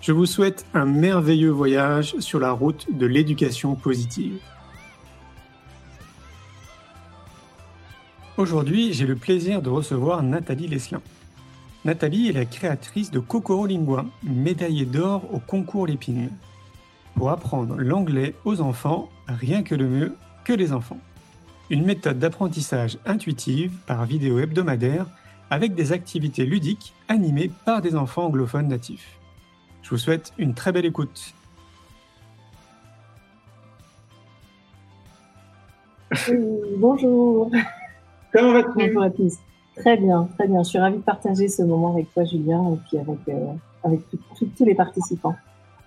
Je vous souhaite un merveilleux voyage sur la route de l'éducation positive. Aujourd'hui, j'ai le plaisir de recevoir Nathalie Leslin. Nathalie est la créatrice de Kokoro Lingua, médaillée d'or au concours Lépine. Pour apprendre l'anglais aux enfants, rien que le mieux que les enfants. Une méthode d'apprentissage intuitive par vidéo hebdomadaire avec des activités ludiques animées par des enfants anglophones natifs. Je vous souhaite une très belle écoute. bonjour. Comment vas-tu? Bonjour à tous. Très bien, très bien. Je suis ravie de partager ce moment avec toi, Julien, et puis avec, euh, avec tous les participants.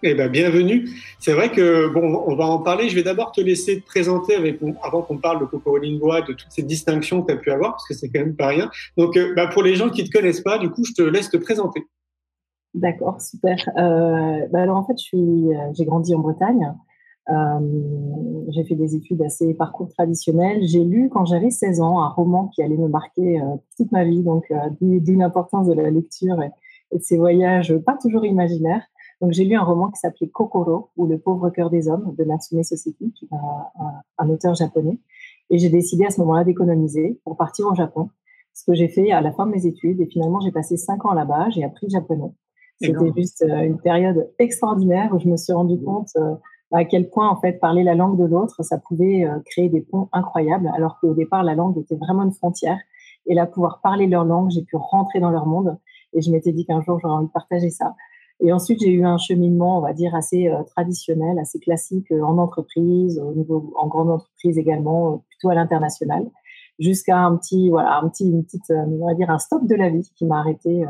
Eh ben, bienvenue. C'est vrai que bon, on va en parler. Je vais d'abord te laisser te présenter avec, avant qu'on parle de Coco Lingua, de toutes ces distinctions que tu as pu avoir, parce que c'est quand même pas rien. Donc, euh, bah, pour les gens qui te connaissent pas, du coup, je te laisse te présenter. D'accord, super. Euh, bah alors en fait, je suis, euh, j'ai grandi en Bretagne. Euh, j'ai fait des études assez parcours traditionnels. J'ai lu quand j'avais 16 ans un roman qui allait me marquer euh, toute ma vie, donc euh, d'une importance de la lecture et, de ces voyages pas toujours imaginaires. Donc j'ai lu un roman qui s'appelait Kokoro ou Le pauvre cœur des hommes de Natsume Soseki, qui est un, un, auteur japonais. Et j'ai décidé à ce moment-là d'économiser pour partir au Japon. Ce que j'ai fait à la fin de mes études et finalement j'ai passé cinq ans là-bas. J'ai appris le japonais. C'était juste une période extraordinaire où je me suis rendu compte à quel point en fait parler la langue de l'autre, ça pouvait euh, créer des ponts incroyables, alors qu'au départ la langue était vraiment une frontière. Et là, pouvoir parler leur langue, j'ai pu rentrer dans leur monde. Et je m'étais dit qu'un jour j'aurais envie de partager ça. Et ensuite, j'ai eu un cheminement, on va dire, assez euh, traditionnel, assez classique euh, en entreprise, au niveau, en grande entreprise également, euh, plutôt à l'international, jusqu'à un petit, voilà, un petit, une petite, euh, on va dire, un stop de la vie qui m'a arrêté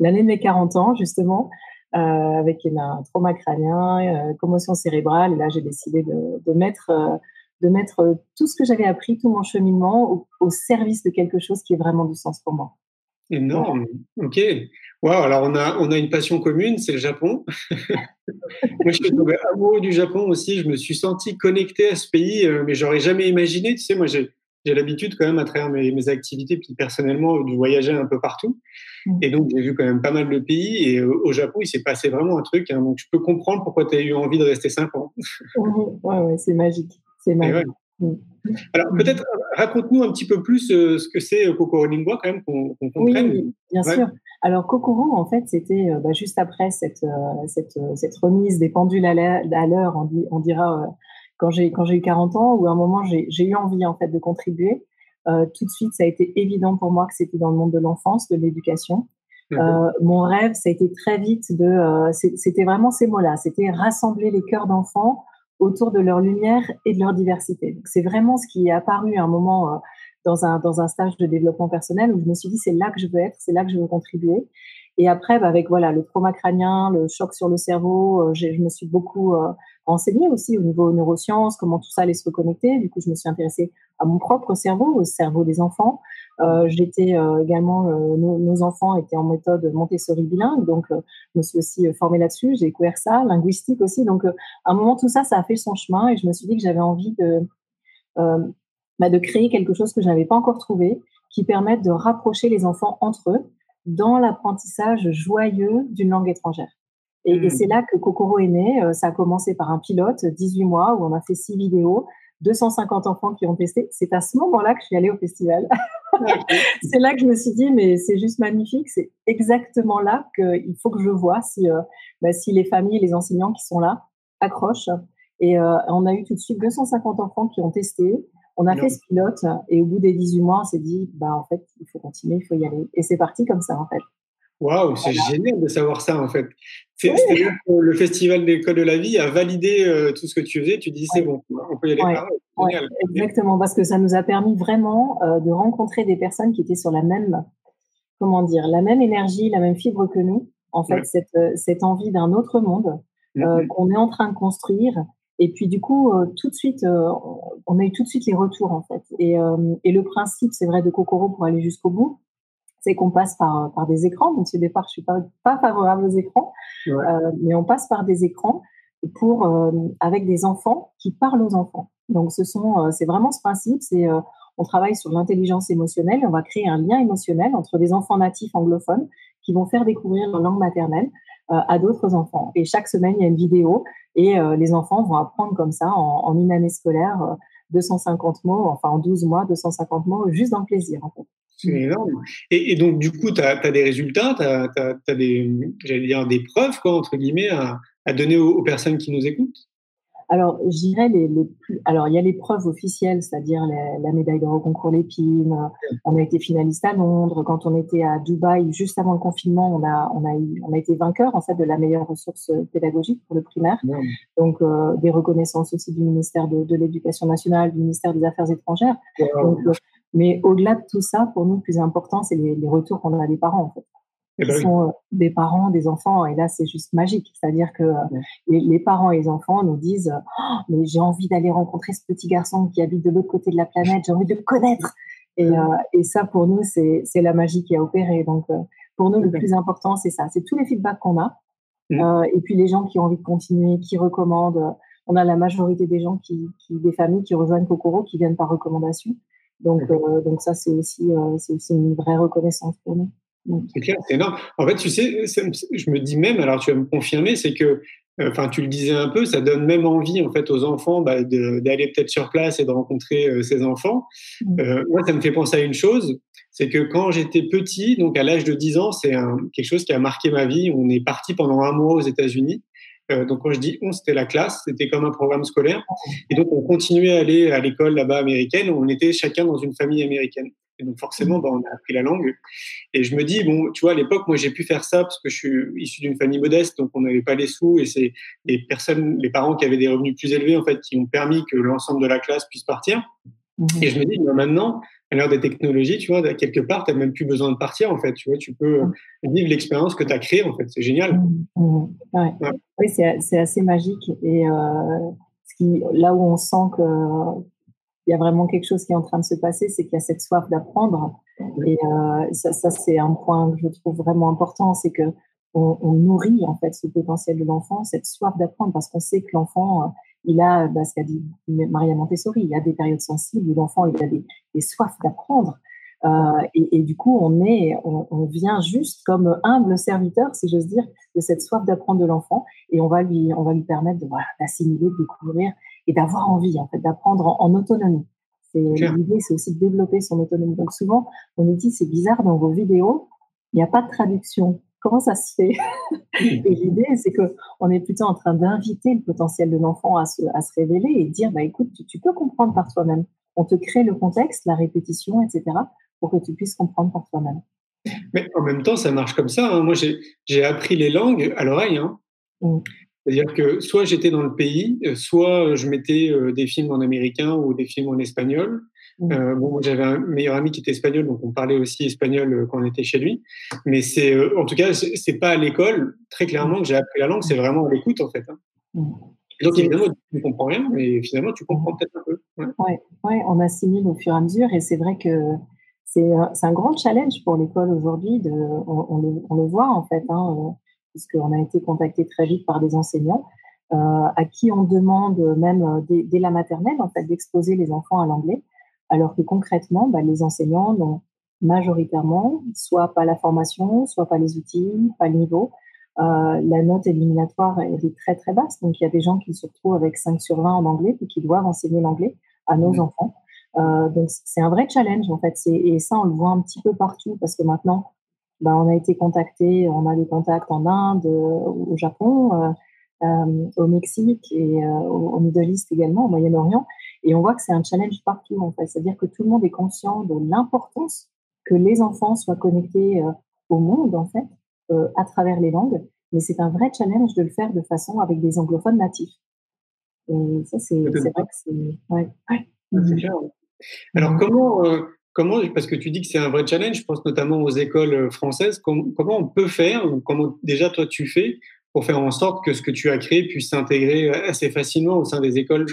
l'année de mes 40 ans, justement, euh, avec un trauma crânien, euh, commotion cérébrale. Et là, j'ai décidé de, de mettre, euh, de mettre tout ce que j'avais appris, tout mon cheminement au, service de quelque chose qui est vraiment du sens pour moi. Énorme. Ok. Wow. Alors on a on a une passion commune, c'est le Japon. Moi, je suis tombé amoureux du Japon aussi. Je me suis senti connecté à ce pays, mais j'aurais jamais imaginé. Tu sais, moi, j'ai j'ai l'habitude quand même à travers mes, mes, activités, puis personnellement, de voyager un peu partout. Mmh. Et donc, j'ai vu quand même pas mal de pays. Et euh, au Japon, il s'est passé vraiment un truc. Hein, donc, je peux comprendre pourquoi tu as eu envie de rester cinq ans. Mmh, ouais, ouais, c'est magique. C'est magique. Ouais. Mmh. Alors, peut-être raconte-nous un petit peu plus euh, ce que c'est euh, Kokoro Lingua, quand même, qu'on qu comprenne. Oui, bien ouais. sûr. Alors, Kokoro, en fait, c'était euh, bah, juste après cette, euh, cette, cette, remise des pendules à l'heure, on, on, dira quand j'ai quand j'ai eu 40 ans ou à un moment j'ai eu envie en fait de contribuer euh, tout de suite ça a été évident pour moi que c'était dans le monde de l'enfance de l'éducation. Mmh. euh, mon rêve ça a été très vite de euh, c'était vraiment ces mots là c'était rassembler les cœurs d'enfants autour de leur lumière et de leur diversité. C'est vraiment ce qui est apparu à un moment dans un dans un stage de développement personnel où je me suis dit c'est là que je veux être c'est là que je veux contribuer. Et après, bah, avec voilà le trauma crânien, le choc sur le cerveau, je me suis beaucoup renseignée aussi au niveau neurosciences, comment tout ça allait se reconnecter. Du coup, je me suis intéressée à mon propre cerveau, au cerveau des enfants. Euh, J'étais euh, également, euh, nos, enfants étaient en méthode Montessori bilingue, donc euh, je me suis aussi formée là-dessus. J'ai découvert ça, linguistique aussi. Donc, à un moment, tout ça, ça a fait son chemin et je me suis dit que j'avais envie de bah, de créer quelque chose que je n'avais pas encore trouvé, qui permette de rapprocher les enfants entre eux dans l'apprentissage joyeux d'une langue étrangère. Et, mmh. et c'est là que Kokoro est né. Euh, ça a commencé par un pilote, 18 mois, où on a fait six vidéos, 250 enfants qui ont testé. C'est à ce moment-là que je suis allée au festival. c'est là que je me suis dit, mais c'est juste magnifique. C'est exactement là qu'il faut que je vois si, euh, bah, si les familles, les enseignants qui sont là accrochent Et on a eu tout de suite 250 enfants qui ont testé. On a fait ce pilote et au bout des 18 mois, on s'est dit, bah, en fait, il faut continuer, il faut y aller. Et c'est parti comme ça, en fait. Waouh, c'est génial de savoir ça, en fait. C'est le Festival des Codes de la Vie a validé euh, tout ce que tu faisais. Tu dis, c'est bon, on peut y aller. exactement, parce que ça nous a permis vraiment euh, de rencontrer des personnes qui étaient sur la même, comment dire, la même énergie, la même fibre que nous. En fait, cette, euh, cette, envie d'un autre monde mm-hmm. qu'on est en train de construire et puis du coup, tout de suite, on a eu tout de suite les retours en fait. Et, et le principe, c'est vrai, de Kokoro pour aller jusqu'au bout, c'est qu'on passe par, par des écrans. Donc au départ, je suis pas, pas favorable aux écrans, mais on passe par des écrans pour avec des enfants qui parlent aux enfants. Donc ce sont, c'est vraiment ce principe. C'est on travaille sur l'intelligence émotionnelle. On va créer un lien émotionnel entre des enfants natifs anglophones qui vont faire découvrir leur langue maternelle à d'autres enfants. Et chaque semaine, il y a une vidéo et euh, les enfants vont apprendre comme ça en, une année scolaire 250 euh, mots, enfin en 12 mois, 250 mots, juste dans le plaisir en fait. C'est énorme. Et, donc, du coup, tu as, des résultats, tu as, des, dire, des preuves, quoi, entre guillemets, à, à donner aux, personnes qui nous écoutent? Alors, je dirais les, les plus. Alors, il y a les preuves officielles, c'est-à-dire la médaille d'or au concours Lépine. On a été finaliste à Londres. Quand on était à Dubaï, juste avant le confinement, on a, on a, eu, on a été vainqueur en fait de la meilleure ressource pédagogique pour le primaire. Donc, euh, des reconnaissances aussi du ministère de, de l'Éducation nationale, du ministère des Affaires étrangères. Donc, euh, mais au-delà de tout ça, pour nous, le plus important, c'est les, les retours qu'on a des parents en fait. Eh qui ben sont euh, des parents, des enfants, et là c'est juste magique. C'est-à-dire que euh, les, parents et les enfants nous disent oh, mais j'ai envie d'aller rencontrer ce petit garçon qui habite de l'autre côté de la planète, j'ai envie de le connaître. Et, euh, et ça pour nous c'est la magie qui a opéré. Donc pour nous le plus important c'est ça, c'est tous les feedbacks qu'on a, mmh. et puis les gens qui ont envie de continuer, qui recommandent. On a la majorité des gens qui, qui des familles qui rejoignent Kokoro qui viennent par recommandation. Donc donc ça c'est aussi c'est aussi une vraie reconnaissance pour nous. C'est clair, c'est énorme. En fait, tu sais, je me dis même, alors tu vas me confirmer, c'est que, euh, enfin, tu le disais un peu, ça donne même envie en fait aux enfants bah, d'aller peut-être sur place et de rencontrer euh, ces enfants. Mmh. Euh, moi, ça me fait penser à une chose, c'est que quand j'étais petit, donc à l'âge de 10 ans, c'est quelque chose qui a marqué ma vie. On est parti pendant un mois aux États-Unis. Donc quand je dis on, c'était la classe, c'était comme un programme scolaire. Et donc on continuait à aller à l'école là-bas américaine. On était chacun dans une famille américaine. Et donc forcément, bah, on a appris la langue. Et je me dis, bon, tu vois, à l'époque, moi, j'ai pu faire ça parce que je suis issu d'une famille modeste, donc on n'avait pas les sous. Et c'est les personnes, les parents qui avaient des revenus plus élevés, en fait, qui ont permis que l'ensemble de la classe puisse partir. Mmh. Et je me dis, bah, maintenant, à l'heure des technologies, tu vois, quelque part, tu n'as même plus besoin de partir, en fait. Tu vois, tu peux mmh. vivre l'expérience que tu as créée, en fait. C'est génial. Mmh. Oui, c'est assez magique. Et euh, ce qui, là où on sent que il y a vraiment quelque chose qui est en train de se passer, c'est qu'il y a cette soif d'apprendre. Et euh, ça, ça c'est un point que je trouve vraiment important, c'est que on, nourrit en fait ce potentiel de l'enfant, cette soif d'apprendre, parce qu'on sait que l'enfant, euh, il a, bah, ce qu'a dit Maria Montessori, il y a des périodes sensibles où l'enfant il a des, des soifs d'apprendre. Euh, et, et, du coup, on est, on, on, vient juste comme humble serviteur, si j'ose dire, de cette soif d'apprendre de l'enfant, et on va lui, on va lui permettre de voilà, d'assimiler, de découvrir et d'avoir envie en fait d'apprendre en, autonomie. C'est l'idée, c'est aussi de développer son autonomie. Donc souvent, on nous dit c'est bizarre dans vos vidéos, il n'y a pas de traduction. Comment ça se fait? Et l'idée, c'est que on est plutôt en train d'inviter le potentiel de l'enfant à se, à se révéler et dire bah écoute, tu, peux comprendre par toi-même. On te crée le contexte, la répétition, etc., pour que tu puisses comprendre par toi-même. Mais en même temps, ça marche comme ça. Hein. Moi, j'ai appris les langues à l'oreille. Hein. Mmh. C'est-à-dire que soit j'étais dans le pays, euh, soit je mettais euh, des films en américain ou des films en espagnol. Euh, bon, j'avais un meilleur ami qui était espagnol, donc on parlait aussi espagnol quand on était chez lui. Mais c'est, en tout cas, c'est pas à l'école, très clairement, que j'ai appris la langue. C'est vraiment à l'écoute, en fait. Hein. Mmh. donc évidemment, tu ne comprends rien, mais finalement, tu comprends peut-être un peu. Oui, ouais. ouais, on assimile au fur et à mesure, et c'est vrai que c'est un grand challenge pour l'école aujourd'hui. On, on, le, on, le, voit en fait. Hein, puisqu'on a été contacté très vite par des enseignants euh, à qui on demande même euh, dès, la maternelle en fait d'exposer les enfants à l'anglais, alors que concrètement, bah, les enseignants n'ont majoritairement soit pas la formation, soit pas les outils, pas le niveau. Euh, la note éliminatoire elle est très très basse, donc il y a des gens qui se retrouvent avec 5 sur 20 en anglais et qui doivent enseigner l'anglais à nos mmh. enfants. Euh, donc c'est un vrai challenge en fait, et ça on le voit un petit peu partout parce que maintenant bah, on a été contacté, on a des contacts en Inde, euh, au Japon, euh, au Mexique et au, Middle East également, au Moyen-Orient. Et on voit que c'est un challenge partout, en fait. C'est-à-dire que tout le monde est conscient de l'importance que les enfants soient connectés au monde, en fait, à travers les langues. Mais c'est un vrai challenge de le faire de façon avec des anglophones natifs. Et ça, c'est vrai que c'est. Ouais. Alors, comment, comment, parce que tu dis que c'est un vrai challenge, je pense notamment aux écoles euh, françaises, comment on peut faire, ou comment déjà toi tu fais pour faire en sorte que ce que tu as créé puisse s'intégrer euh, assez facilement au sein des écoles?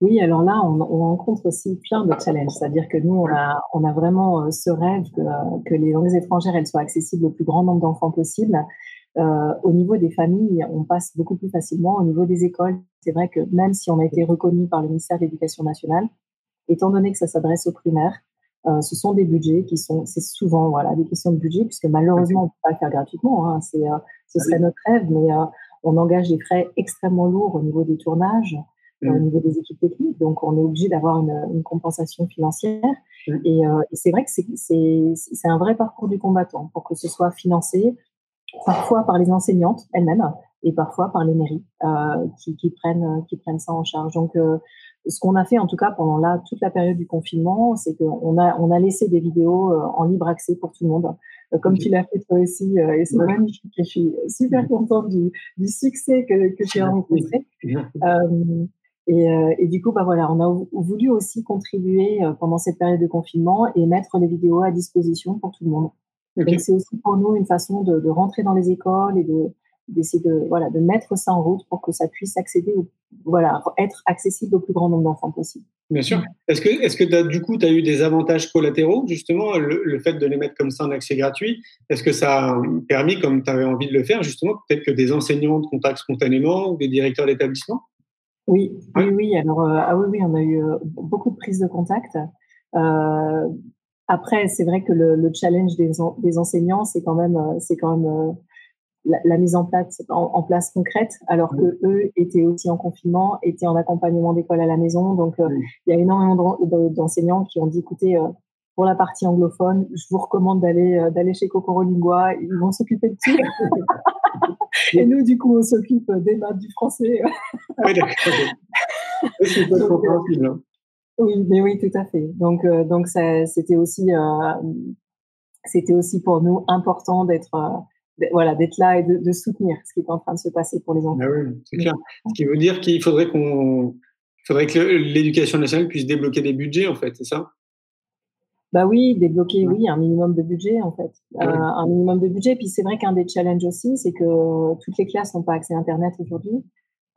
Oui, alors là, on, rencontre aussi plein de challenges. C'est-à-dire que nous, on a, on a vraiment euh, ce rêve que, que, les langues étrangères, elles soient accessibles au plus grand nombre d'enfants possible. Euh, au niveau des familles, on passe beaucoup plus facilement. Au niveau des écoles, c'est vrai que même si on a été reconnu par le ministère de l'Éducation nationale, étant donné que ça s'adresse aux primaires, euh, ce sont des budgets qui sont, c'est souvent voilà des questions de budget puisque malheureusement on peut pas le faire gratuitement. Hein, c'est, euh, ce serait notre rêve, mais euh, on engage des frais extrêmement lourds au niveau des tournages, au mmh. niveau des équipes techniques, donc on est obligé d'avoir une, une, compensation financière. Mmh. Et, et, c'est vrai que c'est, un vrai parcours du combattant pour que ce soit financé parfois par les enseignantes elles-mêmes et parfois par les mairies euh, qui, qui, prennent qui prennent ça en charge. Donc ce qu'on a fait en tout cas pendant là toute la période du confinement, c'est qu'on a on a laissé des vidéos euh, en libre accès pour tout le monde, euh, comme tu l'as fait toi aussi, euh, et c'est magnifique. je suis super contente du, du succès que, que j'ai rencontré. Et, et, du coup, bah voilà, on a voulu aussi contribuer pendant cette période de confinement et mettre les vidéos à disposition pour tout le monde. Donc c'est aussi pour nous une façon de, de, rentrer dans les écoles et de, d'essayer de voilà de mettre ça en route pour que ça puisse accéder voilà être accessible au plus grand nombre d'enfants possible. Bien sûr. Est-ce que est-ce que du coup tu as eu des avantages collatéraux justement le, fait de les mettre comme ça en accès gratuit? Est-ce que ça a permis comme tu avais envie de le faire justement peut-être que des enseignants te contactent spontanément ou des directeurs d'établissement? Oui, oui oui, alors euh, ah oui oui, on a eu euh, beaucoup de prises de contact. Euh, après, c'est vrai que le, le challenge des, des enseignants, c'est quand même, c'est quand même la, mise en place, en, place concrète, alors que eux étaient aussi en confinement, étaient en accompagnement d'école à la maison. Donc, euh, il y a énormément d'enseignants qui ont dit, écoutez, pour la partie anglophone, je vous recommande d'aller euh, d'aller chez Kokoro Lingua, ils vont s'occuper de tout. Et nous, du coup, on s'occupe des maths, du français. oui, d'accord. Hein. oui, mais oui, tout à fait. Donc, donc c'était aussi, c'était aussi pour nous important d'être voilà, d'être là et de, soutenir ce qui est en train de se passer pour les enfants. Ah oui, c'est clair. Ce qui veut dire qu'il faudrait qu'on, faudrait que l'éducation nationale puisse débloquer des budgets, en fait, c'est ça? Bah oui, débloquer, oui, un minimum de budget, en fait, euh, un minimum de budget. Puis c'est vrai qu'un des challenges aussi, c'est que toutes les classes n'ont pas accès à Internet aujourd'hui.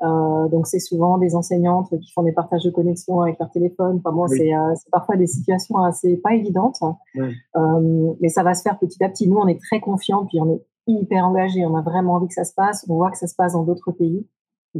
Euh, donc c'est souvent des enseignantes qui font des partages de connexion avec leur téléphone. Enfin bon, euh, c'est parfois des situations assez pas évidentes, mais ça va se faire petit à petit. Nous, on est très confiants, puis on est hyper engagé. On a vraiment envie que ça se passe. On voit que ça se passe dans d'autres pays.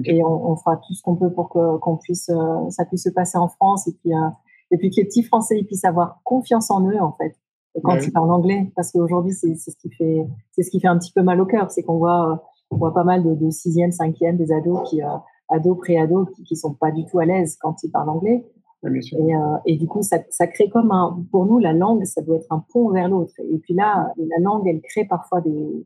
Et on, on, fera tout ce qu'on peut pour que qu'on puisse, euh, ça puisse se passer en France. Et puis, euh, et puis que les petits Français ils puissent avoir confiance en eux, en fait, quand ils parlent anglais. Parce qu'aujourd'hui, c'est ce qui fait, c'est ce qui fait un petit peu mal au cœur. C'est qu'on voit, on voit pas mal de, de sixième, cinquième, des ados qui, euh, ados, pré-ados, qui, qui sont pas du tout à l'aise quand ils parlent anglais. Et, euh, et, du coup, ça, ça, crée comme un, pour nous, la langue, ça doit être un pont vers l'autre. Et puis là, la langue, elle crée parfois des,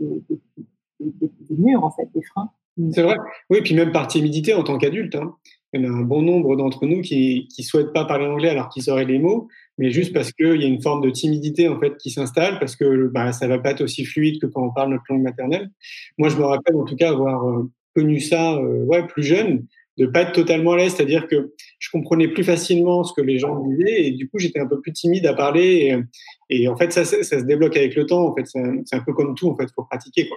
des, murs, en fait, des freins. C'est vrai. Oui, puis même par timidité en tant qu'adulte. Hein. Il y en a un bon nombre d'entre nous qui ne souhaitent pas parler anglais alors qu'ils sauraient les mots, mais juste parce qu'il y a une forme de timidité en fait qui s'installe, parce que bah, ça va pas être aussi fluide que quand on parle notre langue maternelle. Moi, je me rappelle en tout cas avoir euh, connu ça euh, ouais, plus jeune, de pas être totalement à l'aise, c'est-à-dire que je comprenais plus facilement ce que les gens disaient et du coup j'étais un peu plus timide à parler et, et en fait ça, ça, se débloque avec le temps en fait c'est un, peu comme tout en fait faut pratiquer quoi.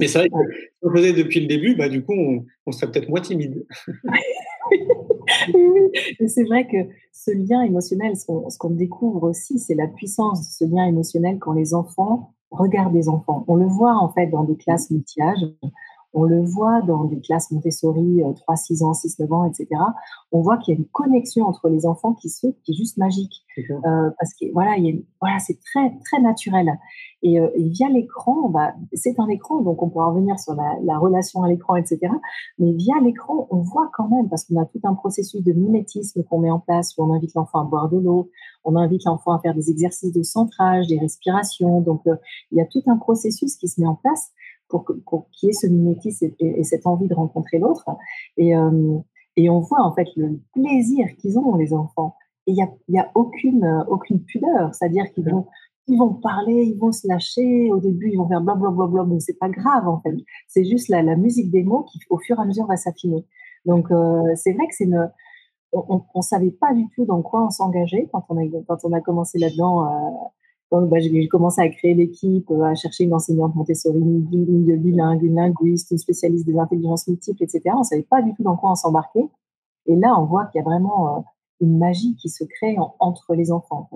Mais c'est vrai que si on faisait depuis le début, bah, du coup, on, on serait peut-être moins timide. oui, c'est vrai que ce lien émotionnel, ce qu'on découvre aussi, c'est la puissance de ce lien émotionnel quand les enfants regardent des enfants. On le voit en fait dans des classes multi-âges. On le voit dans des classes Montessori, 3, euh, 6 ans, 6, 9 ans, etc. On voit qu'il y a une connexion entre les enfants qui se qui est juste magique. Euh, parce que voilà, il y a, voilà, c'est très, très naturel. Et, euh, et via l'écran, bah, c'est un écran, donc on pourra revenir sur la, la relation à l'écran, etc. Mais via l'écran, on voit quand même, parce qu'on a tout un processus de mimétisme qu'on met en place, où on invite l'enfant à boire de l'eau, on invite l'enfant à faire des exercices de centrage, des respirations. Donc, euh, il y a tout un processus qui se met en place pour, pour qu'il y ait ce mimétisme et, cette envie de rencontrer l'autre. Et, euh, et on voit en fait le plaisir qu'ils ont, les enfants. Et il n'y a, y a aucune, aucune pudeur, c'est-à-dire qu'ils vont, ils vont parler, ils vont se lâcher. Au début, ils vont faire blablabla, mais c'est pas grave en fait. C'est juste la, musique des mots qui, au fur et à mesure, va s'affiner. Donc, euh, c'est vrai que c'est. On, on, savait pas du tout dans quoi on s'engageait quand quand on a commencé là-dedans. Euh, bah, j'ai commencé à créer l'équipe, euh, à chercher une enseignante Montessori, une bilingue, une linguiste, une spécialiste des intelligences multiples, etc. On savait pas du tout dans quoi on s'embarquait. Et là, on voit qu'il y a vraiment euh, une magie qui se crée entre les enfants.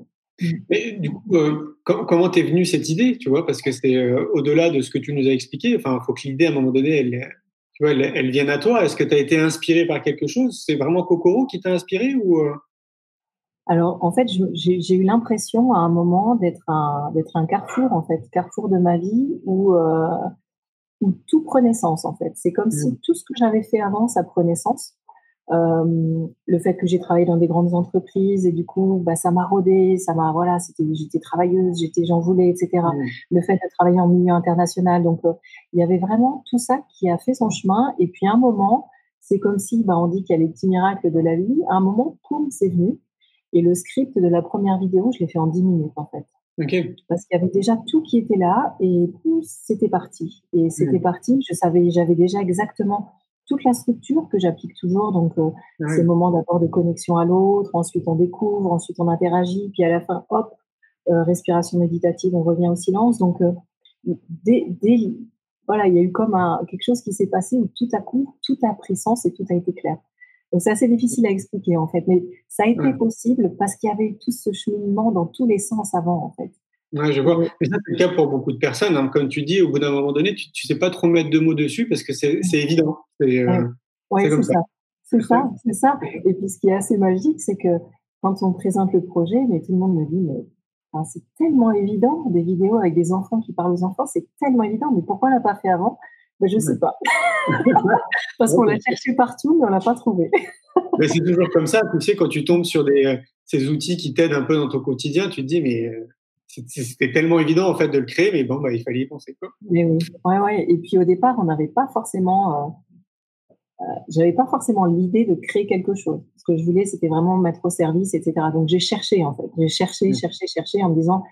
Mais du coup, euh, comment t'es venue cette idée, tu vois? Parce que c'est au-delà de ce que tu nous as expliqué. Enfin, il faut que l'idée, à un moment donné, elle, tu vois, elle, vienne à toi. Est-ce que tu as été inspiré par quelque chose? C'est vraiment Kokoro qui t'a inspiré? Alors, en fait, j'ai eu l'impression à un moment d'être un, un carrefour, en fait, carrefour de ma vie où, où tout prenait sens, en fait. C'est comme si mmh. tout ce que j'avais fait avant, ça prenait sens. Euh, le fait que j'ai travaillé dans des grandes entreprises et du coup, bah, ça m'a rodé, ça m'a voilà, j'étais travailleuse, j'étais, j'en voulais, etc. Mmh. Le fait de travailler en milieu international, donc euh, il y avait vraiment tout ça qui a fait son chemin. Et puis à un moment, c'est comme si, bah, on dit qu'il y a les petits miracles de la vie. À un moment, tout c'est venu. Et le script de la première vidéo, je l'ai fait en 10 minutes en fait. Parce qu'il y avait déjà tout qui était là et c'était parti. Et c'était mmh. parti. Je savais, j'avais déjà exactement toute la structure que j'applique toujours. Donc, euh, ces moments d'abord de connexion à l'autre, ensuite on découvre, ensuite on interagit, puis à la fin, hop, euh, respiration méditative, on revient au silence. Donc, euh, dès, voilà, il y a eu comme un, quelque chose qui s'est passé où tout à coup, tout a pris sens et tout a été clair. Donc, c'est assez difficile à expliquer en fait, mais ça a été possible parce qu'il y avait tout ce cheminement dans tous les sens avant en fait. Ouais, je vois. Mais ça, c'est le cas pour beaucoup de personnes. Hein. Comme tu dis, au bout d'un moment donné, tu ne sais pas trop mettre de mots dessus parce que c'est évident. C'est euh, c'est ça. C'est ça, c'est ça. Et puis, ce qui est assez magique, c'est que quand on présente le projet, mais tout le monde me dit, mais c'est tellement évident, des vidéos avec des enfants qui parlent aux enfants, c'est tellement évident, mais pourquoi on l'a pas fait avant? Ben, Je ne sais pas. Parce qu'on l'a cherché partout, mais on l'a pas trouvé. mais c'est toujours comme ça. Tu sais, quand tu tombes sur des, ces outils qui t'aident un peu dans ton quotidien, tu te dis, mais euh, c'était tellement évident en fait de le créer, mais bon, bah, il fallait y penser quoi. Mais oui, ouais, ouais. Et puis au départ, on n'avait pas forcément, euh, euh, j'avais pas forcément l'idée de créer quelque chose. Ce que je voulais, c'était vraiment mettre au service, etc. Donc j'ai cherché en fait, j'ai cherché, mmh. cherché, cherché en me disant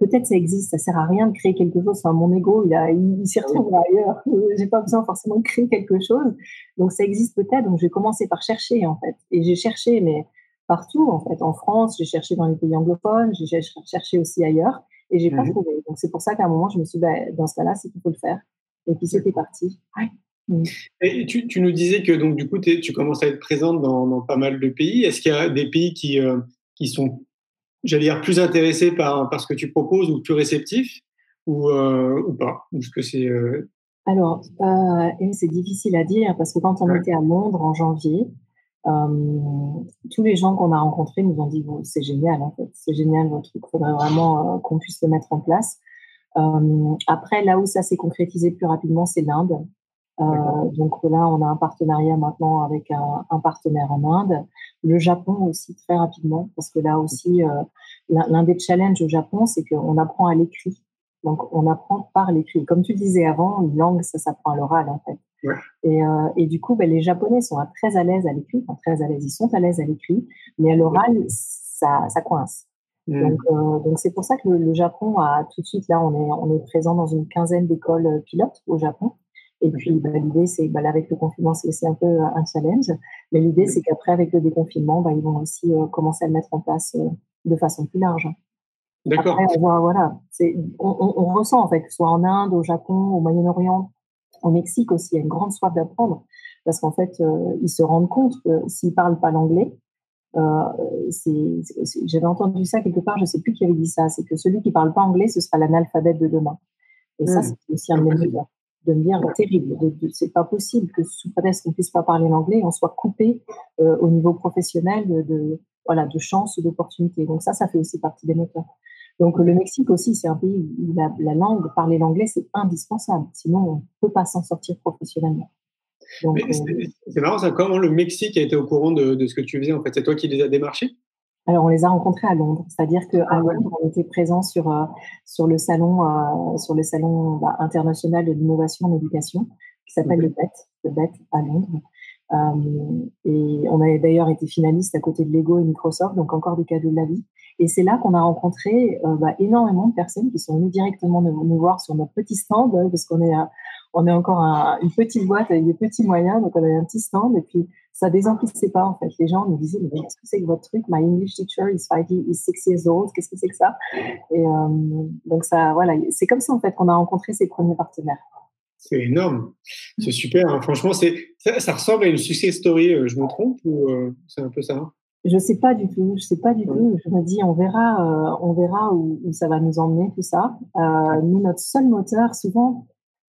peut-être ça existe, ça sert à rien de créer quelque chose. Enfin, mon ego, il, a, il, s'y retrouve ailleurs. J'ai pas besoin forcément de créer quelque chose. Donc ça existe peut-être. Donc j'ai commencé par chercher en fait, et j'ai cherché, mais partout, en fait. En France, j'ai cherché dans les pays anglophones, j'ai cherché aussi ailleurs, et j'ai pas mmh trouvé. Donc, c'est pour ça qu'à un moment, je me suis dit, bah, dans ce cas-là, c'est qu'il faut le faire. Et puis, c'était parti. Mmh. Et tu, tu, nous disais que, donc, du coup, tu commences à être présente dans, dans, pas mal de pays. Est-ce qu'il y a des pays qui, euh, qui sont, j'allais dire, plus intéressés par, par ce que tu proposes ou plus réceptifs ou, euh, ou pas Ou ce que c'est. Euh Alors, c'est difficile à dire parce que quand on était à Londres en janvier, euh, tous les gens qu'on a rencontrés nous ont dit c'est génial en fait, c'est génial votre truc, il faudrait vraiment euh, qu'on puisse le mettre en place. Euh, après, là où ça s'est concrétisé plus rapidement, c'est l'Inde. Donc là, on a un partenariat maintenant avec un, un, partenaire en Inde. Le Japon aussi très rapidement, parce que là aussi, l'un des challenges au Japon, c'est qu'on apprend à l'écrit. Donc on apprend par l'écrit. Comme tu disais avant, une langue, ça s'apprend à l'oral en fait. Et, euh, et, du coup, ben, les Japonais sont très à l'aise à l'écrit, enfin, très à l'aise, ils sont à l'aise à l'écrit, mais à l'oral, ça, ça coince. Mm. Donc, euh, donc c'est pour ça que le, Japon a tout de suite là, on est, on est présent dans une quinzaine d'écoles euh, pilotes au Japon. Et puis ben, l'idée, c'est ben, avec le confinement, c'est aussi un peu un challenge, mais l'idée, c'est qu'après, avec le déconfinement, ben, ils vont aussi euh, commencer à le mettre en place euh, de façon plus large. D'accord. On, voilà, on, on, on, ressent en fait, que ce soit en Inde, au Japon, au Moyen-Orient, au Mexique aussi, il y a une grande soif d'apprendre parce qu'en fait, euh, ils se rendent compte que s'ils parlent pas l'anglais, j'avais entendu ça quelque part, je sais plus qui avait dit ça, c'est que celui qui parle pas anglais, ce sera l'analphabète de demain. Et ça, mmh. c'est aussi un de de me dire terrible. C'est pas possible que sous prétexte qu'on puisse pas parler l'anglais, on soit coupé euh, au niveau professionnel de, de voilà de chances ou d'opportunités. Donc ça, ça fait aussi partie des moteurs. Donc le Mexique aussi, c'est un pays où la, langue, parler l'anglais, c'est indispensable. Sinon, on ne peut pas s'en sortir professionnellement. Euh, c'est marrant ça. Comment le Mexique a été au courant de, ce que tu faisais en fait? C'est toi qui les as démarchés? Alors, on les a rencontrés à Londres, c'est-à-dire qu'à ah Londres, on était présent sur, euh, sur le salon, euh, sur le salon bah, international de l'innovation en éducation, qui s'appelle le BET, le BET à Londres. Euh, et on avait d'ailleurs été finaliste à côté de Lego et Microsoft, donc encore des cadeaux de la vie. Et c'est là qu'on a rencontré bah, énormément de personnes qui sont venues directement nous, voir sur notre petit stand, hein, parce qu'on est, on est encore une petite boîte avec des petits moyens, donc on avait un petit stand. Et puis ça désemplissait pas en fait. Les gens me disaient mais qu'est-ce que c'est que votre truc? My English teacher is five, is six years old. Qu'est-ce que c'est que ça? Et euh, donc ça, voilà, c'est comme ça en fait qu'on a rencontré ses premiers partenaires. C'est énorme, c'est super. Hein. Franchement, c'est ça, ressemble à une success story. Euh, je me trompe ou euh, c'est un peu ça? Je sais pas du tout. Je sais pas du tout. Je me dis on verra, on verra où, ça va nous emmener tout ça. nous, notre seul moteur, souvent,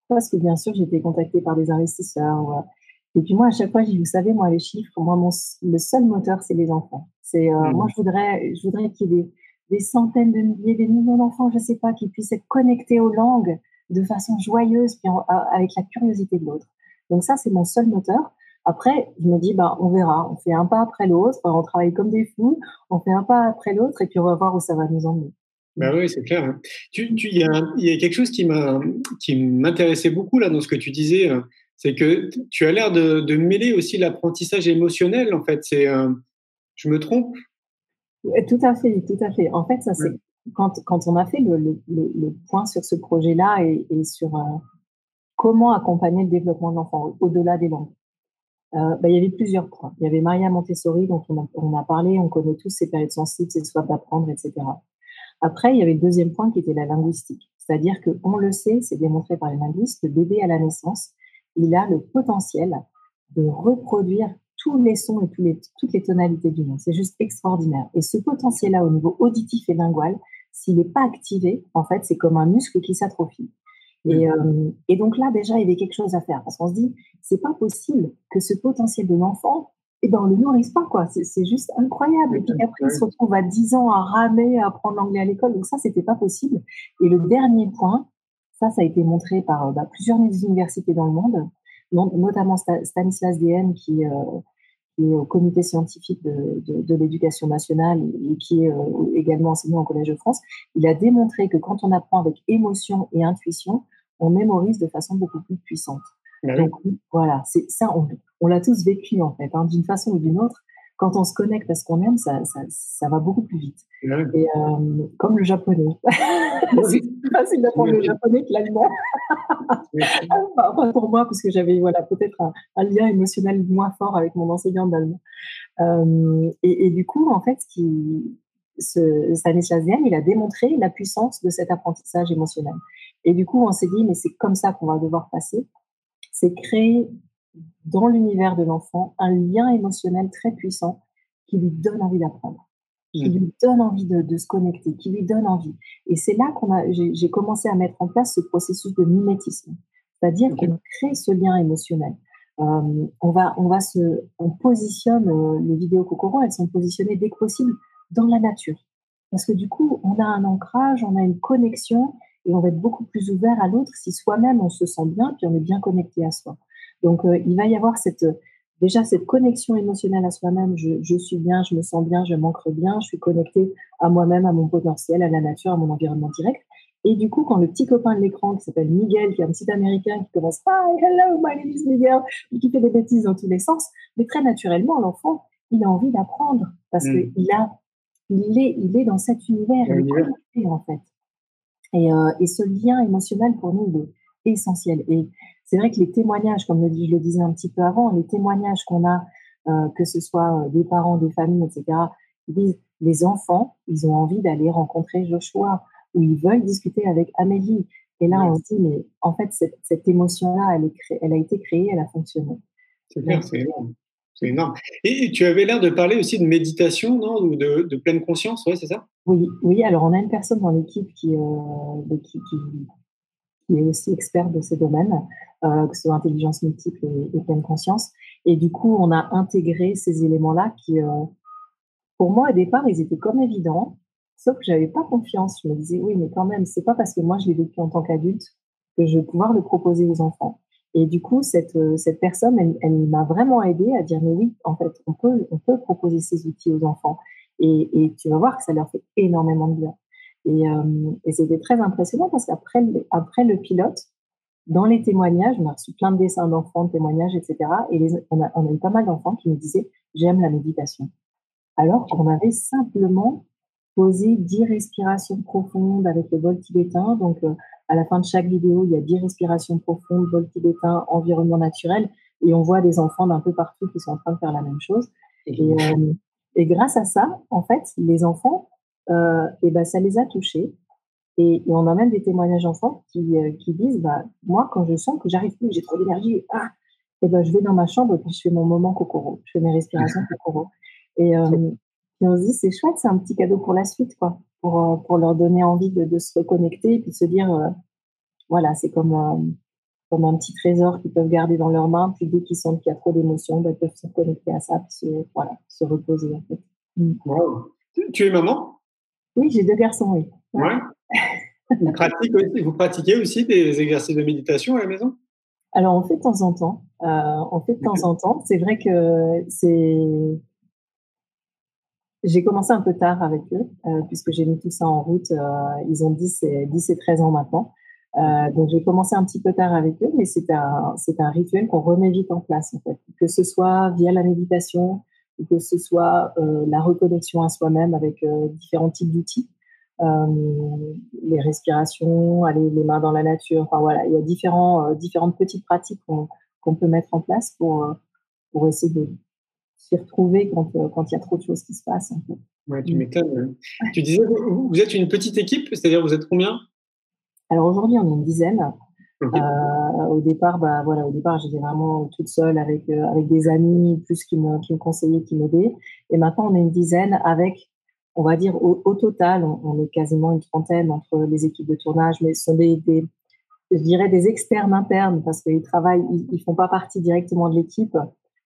parce que bien sûr, j'ai été contactée par des investisseurs et puis moi, à chaque fois, je dis, vous savez, moi, les chiffres, moi, mon, le seul moteur, c'est les enfants. C'est, euh, mmh. moi, je voudrais, je voudrais qu'il y ait des, des, centaines de milliers, des millions d'enfants, je sais pas, qui puissent être connectés aux langues de façon joyeuse, puis avec la curiosité de l'autre. Donc ça, c'est mon seul moteur. Après, je me dis, ben, on verra. On fait un pas après l'autre. On travaille comme des fous. On fait un pas après l'autre, et puis on va voir où ça va nous emmener. Ben oui, c'est clair. Hein. Il, y a, il y a quelque chose qui m'intéressait beaucoup là dans ce que tu disais euh, c'est que tu as l'air de, mêler aussi l'apprentissage émotionnel, en fait. C'est, euh, je me trompe? Tout à fait, tout à fait. En fait, ça c'est quand, quand, on a fait le, point sur ce projet-là et, sur euh, comment accompagner le développement de l'enfant au-delà des langues. Euh, bah, il y avait plusieurs points. Il y avait Maria Montessori, dont on a, a parlé, on connaît tous ses périodes sensibles, ses soifs d'apprendre, etc. Après, il y avait le deuxième point qui était la linguistique. C'est-à-dire que, on le sait, c'est démontré par les linguistes, le bébé à la naissance il a le potentiel de reproduire tous les sons et toutes les tonalités du monde. C'est juste extraordinaire. Et ce potentiel-là au niveau auditif et lingual, s'il n'est pas activé, en fait, c'est comme un muscle qui s'atrophie. Et, euh, et, donc là, déjà, il y avait quelque chose à faire parce qu'on se dit, c'est pas possible que ce potentiel de l'enfant, eh ben, on le nourrisse pas, quoi. C'est juste incroyable. Et puis après, il se retrouve à 10 ans à ramer, à apprendre l'anglais à l'école. Donc ça, c'était pas possible. Et le dernier point, ça, ça a été montré par bah, plusieurs universités dans le monde, notamment Stanislas Dehaene, qui, euh, qui, est au comité scientifique de, de, l'éducation nationale et qui est euh, également enseignant au Collège de France. Il a démontré que quand on apprend avec émotion et intuition, on mémorise de façon beaucoup plus puissante. Bah Donc voilà, c'est ça, on, on l'a tous vécu en fait, hein, d'une façon ou d'une autre quand on se connecte à ce qu'on aime, ça, ça, ça, va beaucoup plus vite. Et euh, comme le japonais. c'est plus facile d'apprendre le japonais que l'allemand. enfin, pour moi, parce que j'avais voilà, peut-être un, lien émotionnel moins fort avec mon enseignant d'allemand. Euh, et, et, du coup, en fait, qui, ce, Stanislas il a démontré la puissance de cet apprentissage émotionnel. Et du coup, on s'est dit, mais c'est comme ça qu'on va devoir passer. C'est créer dans l'univers de l'enfant un lien émotionnel très puissant qui lui donne envie d'apprendre, qui mmh. lui donne envie de, se connecter, qui lui donne envie. Et c'est là qu'on a, j'ai commencé à mettre en place ce processus de mimétisme, c'est-à-dire qu'on crée ce lien émotionnel. Euh, on va, on va se, on positionne euh, les vidéos Kokoro, elles sont positionnées dès que possible dans la nature, parce que du coup, on a un ancrage, on a une connexion et on va être beaucoup plus ouvert à l'autre si soi-même on se sent bien, puis on est bien connecté à soi. Donc, euh, il va y avoir cette, déjà cette connexion émotionnelle à soi-même. Je, suis bien, je me sens bien, je m'ancre bien, je suis connecté à moi-même, à mon potentiel, à la nature, à mon environnement direct. Et du coup, quand le petit copain de l'écran qui s'appelle Miguel, qui est un petit américain qui commence Hi, hello, my name is Miguel, et qui fait des bêtises dans tous les sens, mais très naturellement, l'enfant, il a envie d'apprendre parce mm. qu'il a, il est, il est dans cet univers, il est connecté en fait. Et, euh, et ce lien émotionnel pour nous, il est essentiel. Et c'est vrai que les témoignages, comme je le disais un petit peu avant, les témoignages qu'on a, euh, que ce soit euh, des parents, des familles, etc., ils disent les enfants, ils ont envie d'aller rencontrer Joshua ou ils veulent discuter avec Amélie. Et là, on se dit, mais en fait, cette, émotion-là, elle, elle a été créée, elle a fonctionné. C'est c'est énorme. C'est énorme. Et tu avais l'air de parler aussi de méditation, non Ou de, pleine conscience, ouais, c'est ça? Oui, oui. Alors, on a une personne dans l'équipe qui, euh, qui, qui, est aussi expert de ces domaines. Euh, que ce soit intelligence multiple et, pleine conscience. Et du coup, on a intégré ces éléments-là qui, euh, pour moi, au départ, ils étaient comme évidents, sauf que j'avais pas confiance. Je me disais, oui, mais quand même, c'est pas parce que moi, je l'ai vécu en tant qu'adulte que je vais pouvoir le proposer aux enfants. Et du coup, cette, euh, cette personne, elle, m'a vraiment aidé à dire, mais oui, en fait, on peut, on peut proposer ces outils aux enfants. Et, tu vas voir que ça leur fait énormément de bien. Et, et c'était très impressionnant parce qu'après après le pilote, dans les témoignages, on a reçu plein de dessins d'enfants, de témoignages, etc. Et on, a, on, a, eu pas mal d'enfants qui nous disaient j'aime la méditation. Alors qu'on avait simplement posé 10 respirations profondes avec le bol tibétain. Donc, euh, à la fin de chaque vidéo, il y a 10 respirations profondes, bol tibétain, environnement naturel. Et on voit des enfants d'un peu partout qui sont en train de faire la même chose. Et, euh, et grâce à ça, en fait, les enfants, euh, et ben, ça les a touchés. Et, on a même des témoignages d'enfants qui, euh, qui disent bah, Moi, quand je sens que j'arrive plus, j'ai trop d'énergie, ah, et ben, je vais dans ma chambre et puis je fais mon moment Kokoro. Je fais mes respirations Kokoro. Et, euh, on se dit C'est chouette, c'est un petit cadeau pour la suite, quoi, pour, pour leur donner envie de, de, se reconnecter et puis de se dire Voilà, c'est comme, comme un petit trésor qu'ils peuvent garder dans leurs mains. Puis dès qu'ils sentent qu'il y a trop d'émotions, bah, ils peuvent se reconnecter à ça puis se, voilà, se reposer. En fait. Mm. Tu es maman? Oui, j'ai deux garçons, oui. Ouais. vous, pratiquez, vous pratiquez aussi des exercices de méditation à la maison? Alors, on fait de temps en temps. Euh, on fait de temps en temps. C'est vrai que c'est. J'ai commencé un peu tard avec eux, euh, puisque j'ai mis tout ça en route. Euh, ils ont 10 et, 10 et 13 ans maintenant. donc j'ai commencé un petit peu tard avec eux, mais c'est un, c'est un rituel qu'on remet vite en place, en fait. Que ce soit via la méditation, que ce soit la reconnexion à soi-même avec différents types d'outils. Euh, les respirations, aller les mains dans la nature. Enfin voilà, il y a différents, euh, différentes petites pratiques qu'on peut mettre en place pour, euh, pour essayer de s'y retrouver quand, quand il y a trop de choses qui se passent. En ouais, tu mm. m'étonnes. tu disais, vous, vous, êtes une petite équipe, c'est-à-dire vous êtes combien? Alors aujourd'hui, on est une dizaine. Au départ, bah voilà, au départ, j'étais vraiment toute seule avec avec des amis plus qui me qui me conseillaient, qui m'aidaient. Et maintenant, on est une dizaine avec on va dire au, total, on, est quasiment une trentaine entre les équipes de tournage, mais ce sont des, je dirais des externes internes parce qu'ils travaillent, ils, ne font pas partie directement de l'équipe,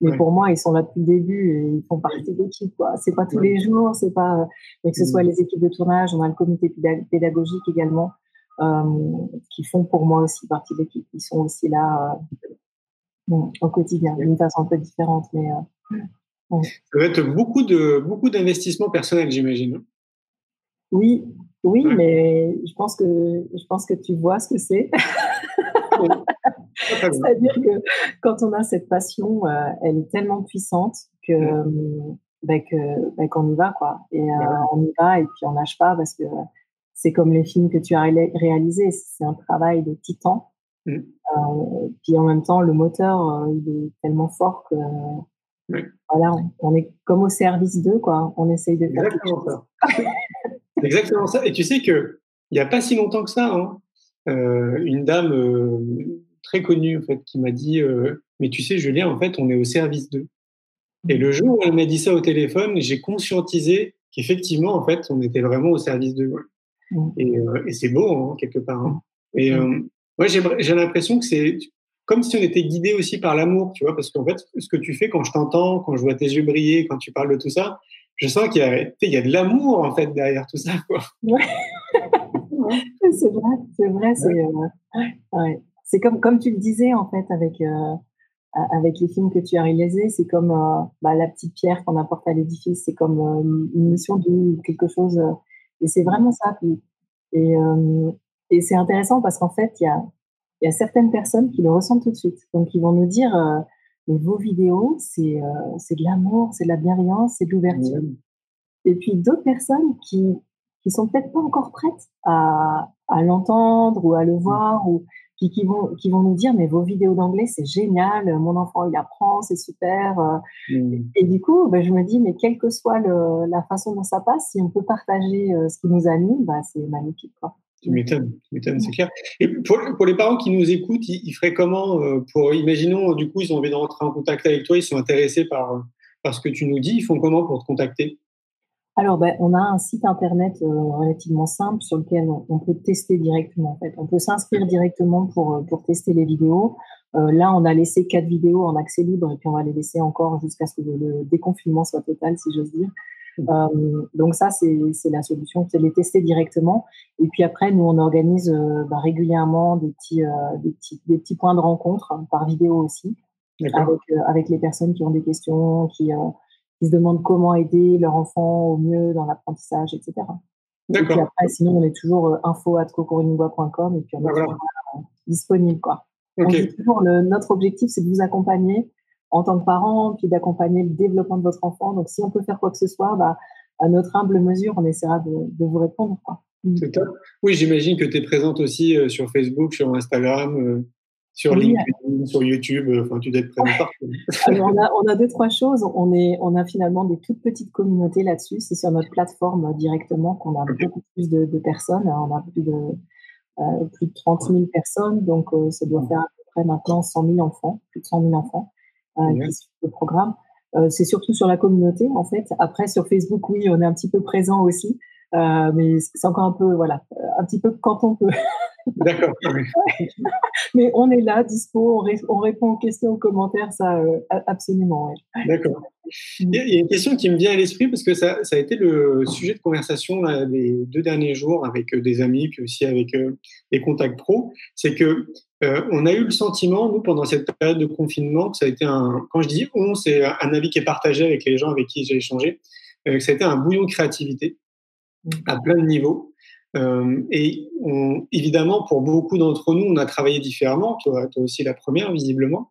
mais pour moi, ils sont là depuis le début et ils font partie de l'équipe. C'est pas tous les jours, c'est pas que ce soit mm. les équipes de tournage, on a le comité pédagogique également euh, qui font pour moi aussi partie de l'équipe. Ils sont aussi là euh, au quotidien, d'une façon un peu différente, mais euh, ça va être beaucoup de beaucoup d'investissements personnels, j'imagine. Oui, oui, mais je pense que je pense que tu vois ce que c'est. C'est-à-dire que quand on a cette passion, euh, elle est tellement puissante que bah, bah, qu'on y va quoi. Et euh, on y va et puis on lâche pas parce que c'est comme les films que tu as réalisés. C'est un travail de titan. Mm. Euh, puis en même temps, le moteur, il est tellement fort que voilà, on est comme au service d'eux, quoi. On essaye de faire Exactement ça. Exactement ça. Et tu sais que il n'y a pas si longtemps que ça, hein, euh, une dame euh, très connue en fait qui m'a dit, euh, mais tu sais Julien, en fait, on est au service d'eux. Et le jour où elle m'a dit ça au téléphone, j'ai conscientisé qu'effectivement, en fait, on était vraiment au service d'eux. Mm. Et, et c'est beau hein, quelque part. Hein. Et mm. moi, j'ai l'impression que c'est comme si on était guidé aussi par l'amour, tu vois, parce qu'en fait, ce que tu fais quand je t'entends, quand je vois tes yeux briller, quand tu parles de tout ça, je sens qu'il y y a de l'amour en fait derrière tout ça, quoi. Ouais. c'est vrai, c'est vrai, c'est, euh, ouais. c'est comme comme tu le disais en fait avec euh, avec les films que tu as réalisés, c'est comme euh, bah, la petite pierre qu'on apporte à l'édifice, c'est comme une mission de quelque chose, et c'est vraiment ça. et et c'est intéressant parce qu'en fait, il y a y a certaines personnes qui le ressentent tout de suite. Donc, ils vont nous dire, euh, mais vos vidéos, c'est euh, de l'amour, c'est de la bienveillance, c'est de l'ouverture. Et puis d'autres personnes qui qui sont peut-être pas encore prêtes à, à l'entendre ou à le voir ou qui, qui vont qui vont nous dire mais vos vidéos d'anglais c'est génial mon enfant il apprend c'est super euh. et, du coup ben, je me dis mais quelle que soit le, la façon dont ça passe si on peut partager ce qui nous anime bah, c'est magnifique quoi. Tu m'étonnes, c'est clair. Et pour, pour, les parents qui nous écoutent, ils, feraient comment euh, pour, imaginons, du coup, ils ont envie de rentrer en contact avec toi, ils sont intéressés par, par ce que tu nous dis, ils font comment pour te contacter? Alors, ben, on a un site internet euh, relativement simple sur lequel on, peut tester directement. En fait, on peut s'inscrire directement pour euh, pour tester les vidéos. là, on a laissé quatre vidéos en accès libre et puis on va les laisser encore jusqu'à ce que le déconfinement soit total, si j'ose dire. Euh, donc ça, c'est la solution, c'est les tester directement. Et puis après, nous, on organise euh, bah, régulièrement des petits, euh, des, petits, des petits points de rencontre hein, par vidéo aussi, avec, avec les personnes qui ont des questions, qui, qui se demandent comment aider leur enfant au mieux dans l'apprentissage, etc. D'accord. après, sinon, on est toujours euh, info at et puis on est ah, toujours disponible. Quoi. On dit toujours, le, notre objectif, c'est de vous accompagner en tant que parent, puis d'accompagner le développement de votre enfant. Donc, si on peut faire quoi que ce soit, bah, à notre humble mesure, on essaiera de, de vous répondre. Quoi. Top. Oui, j'imagine que tu es présente aussi euh, sur Facebook, sur Instagram, sur LinkedIn, sur YouTube. Euh, enfin, tu dois être présente partout. Alors, on, a, on a deux, trois choses. On, est, on a finalement des toutes petites communautés là-dessus. C'est sur notre plateforme directement qu'on a beaucoup plus de, de, personnes. On a plus de, euh, plus de 30 000 personnes. Donc, ça doit faire à peu près maintenant 100 000 enfants, plus de 100 000 enfants qui suivent le programme. c'est surtout sur la communauté, en fait. Après, sur Facebook, oui, on est un petit peu présent aussi. Euh, mais c'est encore un peu, voilà, un petit peu quand on peut. D'accord. mais on est là, dispo, on, répond aux questions, aux commentaires, ça, euh, absolument. D'accord. Il y, a une question qui me vient à l'esprit parce que ça, ça, a été le sujet de conversation là, les deux derniers jours avec euh, des amis, puis aussi avec les contacts pro. C'est que on a eu le sentiment, nous, pendant cette période de confinement, que ça a été un. Quand je dis on, c'est un avis qui est partagé avec les gens avec qui j'ai échangé, que ça a été un bouillon de créativité à plein de niveaux. Euh, et évidemment, pour beaucoup d'entre nous, on a travaillé différemment. Toi, toi aussi la première, visiblement.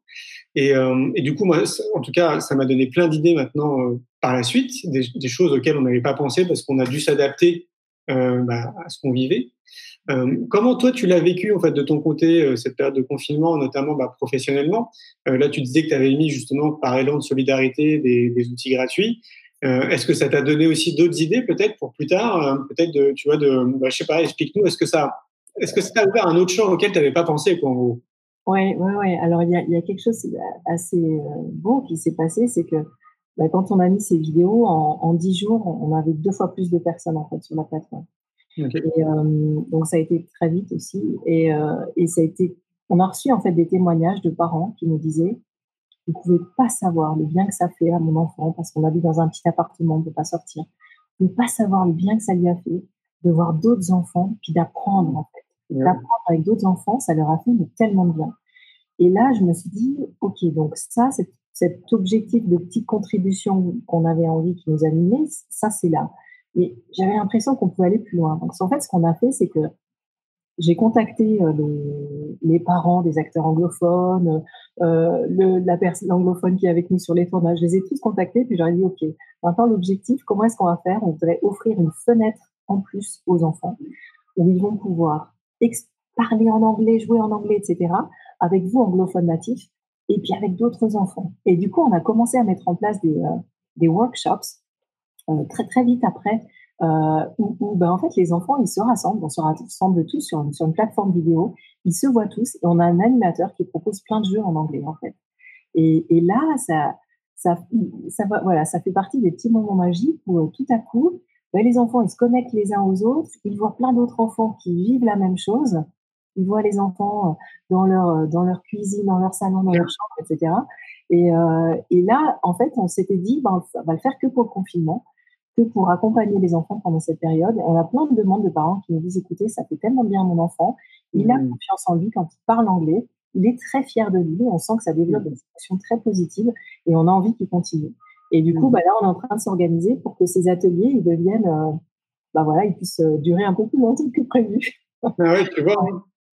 Et, euh, du coup, moi, en tout cas, ça m'a donné plein d'idées maintenant euh, par la suite, des, choses auxquelles on n'avait pas pensé parce qu'on a dû s'adapter bah, à ce qu'on vivait. Comment toi tu l'as vécu en fait de ton côté cette période de confinement, notamment bah, professionnellement? Là, tu disais que tu avais mis justement par élan de solidarité des outils gratuits. Euh, est-ce que ça t'a donné aussi d'autres idées peut-être pour plus tard euh, Peut-être de, tu vois, de, bah, je sais pas, explique-nous. Est-ce que ça, est-ce que ça t'a ouvert un autre champ auquel tu n'avais pas pensé, quoi, en gros? Ouais, ouais, ouais. Alors il y a, y a, quelque chose assez euh, beau qui s'est passé, c'est que bah, quand on a mis ces vidéos en dix jours, on avait deux fois plus de personnes en fait sur la plateforme. Et euh, donc ça a été très vite aussi, et, et ça a été, on a reçu en fait des témoignages de parents qui nous disaient vous pouvez pas savoir le bien que ça fait à mon enfant parce qu'on habite dans un petit appartement, on peut pas sortir. Vous pouvez pas savoir le bien que ça lui a fait de voir d'autres enfants puis d'apprendre en fait. D'apprendre avec d'autres enfants, ça leur a fait tellement de bien. Et là, je me suis dit, ok, donc ça, cet objectif de petite contribution qu'on avait envie qui nous animait, ça c'est là. Mais j'avais l'impression qu'on pouvait aller plus loin. Donc en fait, ce qu'on a fait, c'est que j'ai contacté euh, les, parents des acteurs anglophones, euh, la personne anglophone qui est avec nous sur les tournages. Je les ai tous contactés, puis j'aurais dit, OK, maintenant l'objectif, comment est-ce qu'on va faire? On voudrait offrir une fenêtre en plus aux enfants, où ils vont pouvoir parler en anglais, jouer en anglais, etc., avec vous, anglophones natifs, et puis avec d'autres enfants. Et du coup, on a commencé à mettre en place des, euh, workshops euh, très très vite après euh, où, ben, en fait les enfants ils se rassemblent, on se rassemble tous sur une, sur une plateforme vidéo, ils se voient tous et on a un animateur qui propose plein de jeux en anglais en fait. Et, là ça ça, ça voilà ça fait partie des petits moments magiques où euh, tout à coup ben, les enfants ils se connectent les uns aux autres, ils voient plein d'autres enfants qui vivent la même chose, ils voient les enfants euh, dans leur dans leur cuisine, dans leur salon, dans leur chambre, etc. Et, et là en fait on s'était dit ben, on va le faire que pour le confinement que pour accompagner les enfants pendant cette période. On a plein de demandes de parents qui nous disent, écoutez, ça fait tellement bien à mon enfant, il a mmh. confiance en lui quand il parle anglais, il est très fier de lui, on sent que ça développe mmh. une situation très positive et on a envie qu'il continue. Et du coup, mmh. bah là, on est en train de s'organiser pour que ces ateliers, ils deviennent, euh, bah voilà, ils puissent euh, durer un peu plus longtemps que prévu. ah oui, tu vois.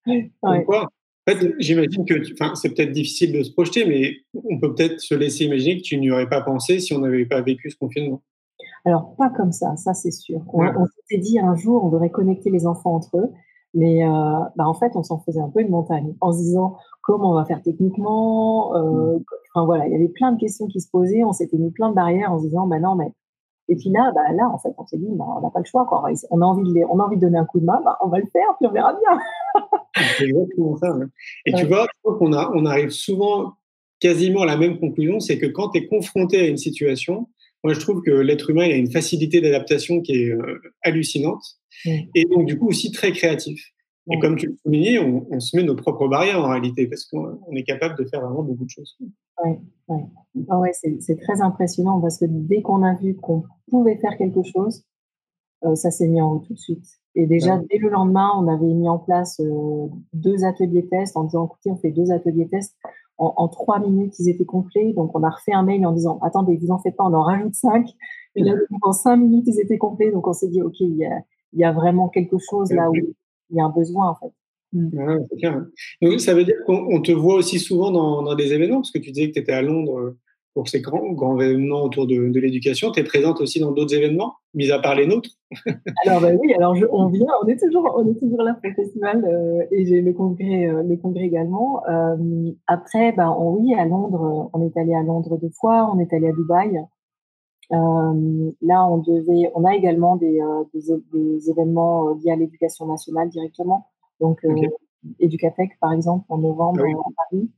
Hein. En fait, j'imagine que c'est peut-être difficile de se projeter, mais on peut peut-être se laisser imaginer que tu n'y aurais pas pensé si on n'avait pas vécu ce confinement. Alors, pas comme ça, ça c'est sûr. On, s'était dit un jour, on devrait connecter les enfants entre eux, mais euh, bah, en fait, on s'en faisait un peu une montagne en se disant comment on va faire techniquement. Euh, mmh. Enfin voilà, il y avait plein de questions qui se posaient, on s'était mis plein de barrières en se disant, bah non, mais. Et puis là, bah là, en fait, on s'est dit, bah, on n'a pas le choix, quoi. On a envie de, les, on a envie de donner un coup de main, bah, on va le faire, puis on verra bien. C'est exactement ça. Et tu vois, je qu'on on arrive souvent quasiment à la même conclusion, c'est que quand tu es confronté à une situation, moi, je trouve que l'être humain il a une facilité d'adaptation qui est euh, hallucinante et donc du coup aussi très créatif. Et comme tu le soulignais, on, on, se met nos propres barrières en réalité parce qu'on est capable de faire vraiment beaucoup de choses. Oui, ouais. Ah ouais, c'est très impressionnant parce que dès qu'on a vu qu'on pouvait faire quelque chose, euh, ça s'est mis en haut tout de suite. Et déjà, dès le lendemain, on avait mis en place euh, deux ateliers tests en disant, écoutez, on fait deux ateliers tests en, trois minutes, ils étaient complets. Donc, on a refait un mail en disant, attendez, vous en faites pas, on en rajoute cinq. Et là, en cinq minutes, ils étaient complets. Donc, on s'est dit, OK, il y, a, il y a vraiment quelque chose là où il y a un besoin, en fait. Clair. Donc, ça veut dire qu'on te voit aussi souvent dans, dans, des événements, parce que tu disais que tu étais à Londres pour ces grands, grands événements autour de, de l'éducation. Tu es présente aussi dans d'autres événements, mis à part les nôtres? Alors ben oui, alors je, on vient, on est toujours, on est toujours là pour le festival euh, et j'ai le congrès, euh, le congrès également. Euh, après, ben oui, à Londres, on est allé à Londres deux fois, on est allé à Dubaï. Là, on devait, on a également des, des, des, événements liés à l'éducation nationale directement. Donc, Educatec, par exemple, en novembre ah à Paris.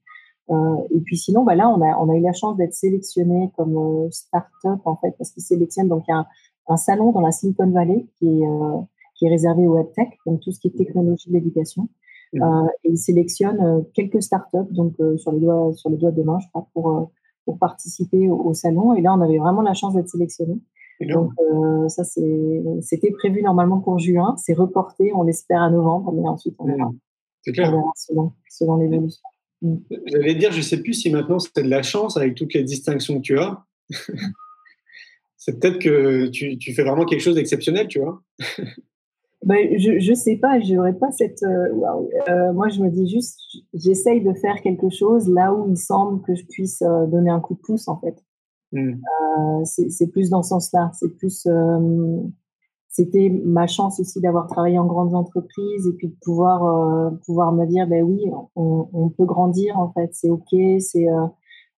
Euh, et puis sinon, bah là, on a, on a eu la chance d'être sélectionné comme euh, start-up, en fait, parce qu'ils sélectionnent, donc il y a un, un, salon dans la Silicon Valley qui est, euh, qui est réservé au tech donc tout ce qui est technologie de l'éducation. Mmh. Euh, et ils sélectionnent quelques start-up, donc sur, les doigts, sur les doigts de main, je crois, pour, pour participer au, salon. Et là, on avait vraiment la chance d'être sélectionné. Donc ça, c'était prévu normalement pour juin. C'est reporté, on l'espère à novembre, mais ensuite on verra. C'est clair. On verra selon, selon l'évolution. J'allais dire, je ne sais plus si maintenant c'était de la chance avec toutes les distinctions que tu as. c'est peut-être que tu, tu, fais vraiment quelque chose d'exceptionnel, tu vois. ben, je ne sais pas, j'aurais pas cette. Euh, euh, moi, je me dis juste, j'essaye de faire quelque chose là où il semble que je puisse euh, donner un coup de pouce, en fait. Hmm. c'est plus dans ce sens-là. C'est plus c'était ma chance aussi d'avoir travaillé en grandes entreprises et puis de pouvoir euh, pouvoir me dire ben oui on, on, peut grandir en fait c'est ok c'est euh...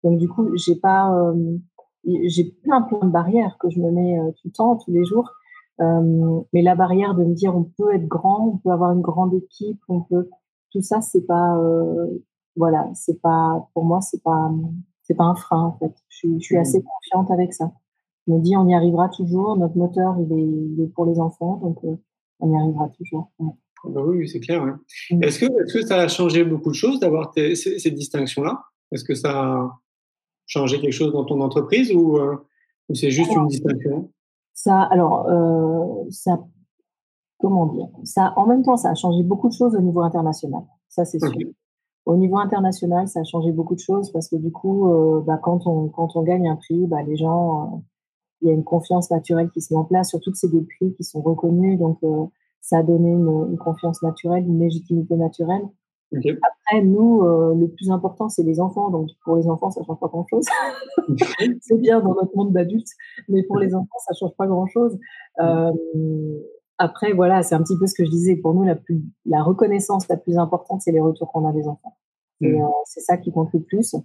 donc du coup j'ai pas euh, j'ai plein plein de barrières que je me mets tout le temps tous les jours. Mais la barrière de me dire on peut être grand on peut avoir une grande équipe on peut tout ça c'est pas voilà c'est pas pour moi c'est pas c'est pas un frein en fait. Je suis, je suis mmh. assez confiante avec ça me dit on y arrivera toujours. Notre moteur, il est, il est pour les enfants, donc euh, on y arrivera toujours. Ah bah oui, c'est clair. Mm. Est-ce que, est que ça a changé beaucoup de choses d'avoir ces, ces distinctions-là? Est-ce que ça a changé quelque chose dans ton entreprise ou, euh, ou c'est juste une distinction? Ça, alors, euh, ça, comment dire? Ça, en même temps, ça a changé beaucoup de choses au niveau international. Ça, c'est sûr. Au niveau international, ça a changé beaucoup de choses parce que du coup, euh, bah, quand, on, quand on gagne un prix, bah, les gens il y a une confiance naturelle qui se met en place, surtout que c'est des prix qui sont reconnus, donc euh, ça a donné une, confiance naturelle, une légitimité naturelle. Après, nous, euh, le plus important, c'est les enfants. Donc, pour les enfants, ça change pas grand-chose. c'est bien dans notre monde d'adultes, mais pour les enfants, ça change pas grand-chose. Euh, après, voilà, c'est un petit peu ce que je disais. Pour nous, la, plus, la reconnaissance la plus importante, c'est les retours qu'on a des enfants. C'est mm. ça qui compte le plus.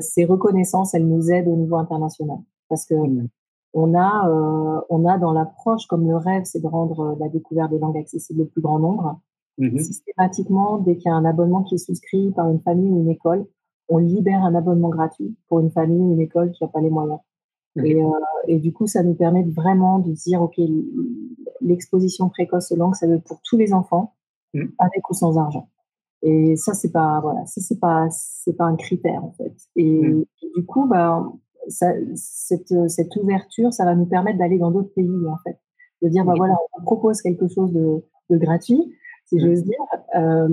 ces reconnaissances, elles nous aident au niveau international. Parce que mm on a, euh, on a dans l'approche, comme le rêve, c'est de rendre euh, la découverte des langues accessibles au plus grand nombre. Mmh Systématiquement, dès qu'il y a un abonnement qui est souscrit par une famille ou une école, on libère un abonnement gratuit pour une famille ou une école qui n'a pas les moyens. Et, euh, et, du coup, ça nous permet vraiment de dire, OK, l'exposition précoce aux langues, ça veut pour tous les enfants, mmh. avec ou sans argent. Et ça, c'est pas, voilà, ça, c'est pas, c'est pas un critère, en fait. Et, et du coup, bah, ça, cette, cette, ouverture, ça va nous permettre d'aller dans d'autres pays, en fait. De dire, bah voilà, on propose quelque chose de, de gratuit, si mmh. j'ose dire, euh,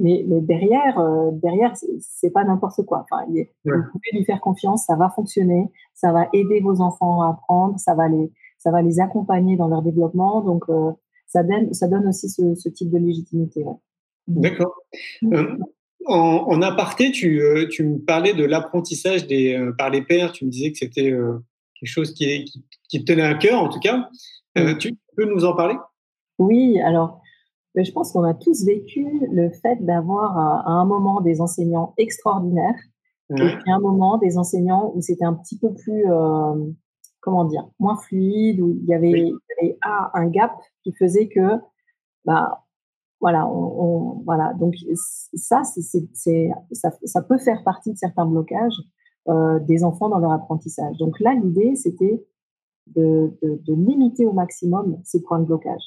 mais, mais, derrière, euh, derrière, c'est pas n'importe quoi. Enfin, il, vous pouvez lui faire confiance, ça va fonctionner, ça va aider vos enfants à apprendre, ça va les, ça va les accompagner dans leur développement, donc euh, ça donne, ça donne aussi ce, ce type de légitimité. Ouais. D'accord. En, en, aparté, tu, euh, tu, me parlais de l'apprentissage des, euh, par les pairs. Tu me disais que c'était euh, quelque chose qui, qui, qui, te tenait à cœur, en tout cas. tu peux nous en parler? Oui, alors, je pense qu'on a tous vécu le fait d'avoir à, un moment des enseignants extraordinaires et puis à un moment des enseignants où c'était un petit peu plus, comment dire, moins fluide, où il y avait, il y avait ah, un gap qui faisait que bah, voilà, on, voilà. Donc ça, c'est, ça, ça, peut faire partie de certains blocages euh, des enfants dans leur apprentissage. Donc là, l'idée, c'était de, de, de, limiter au maximum ces points de blocage.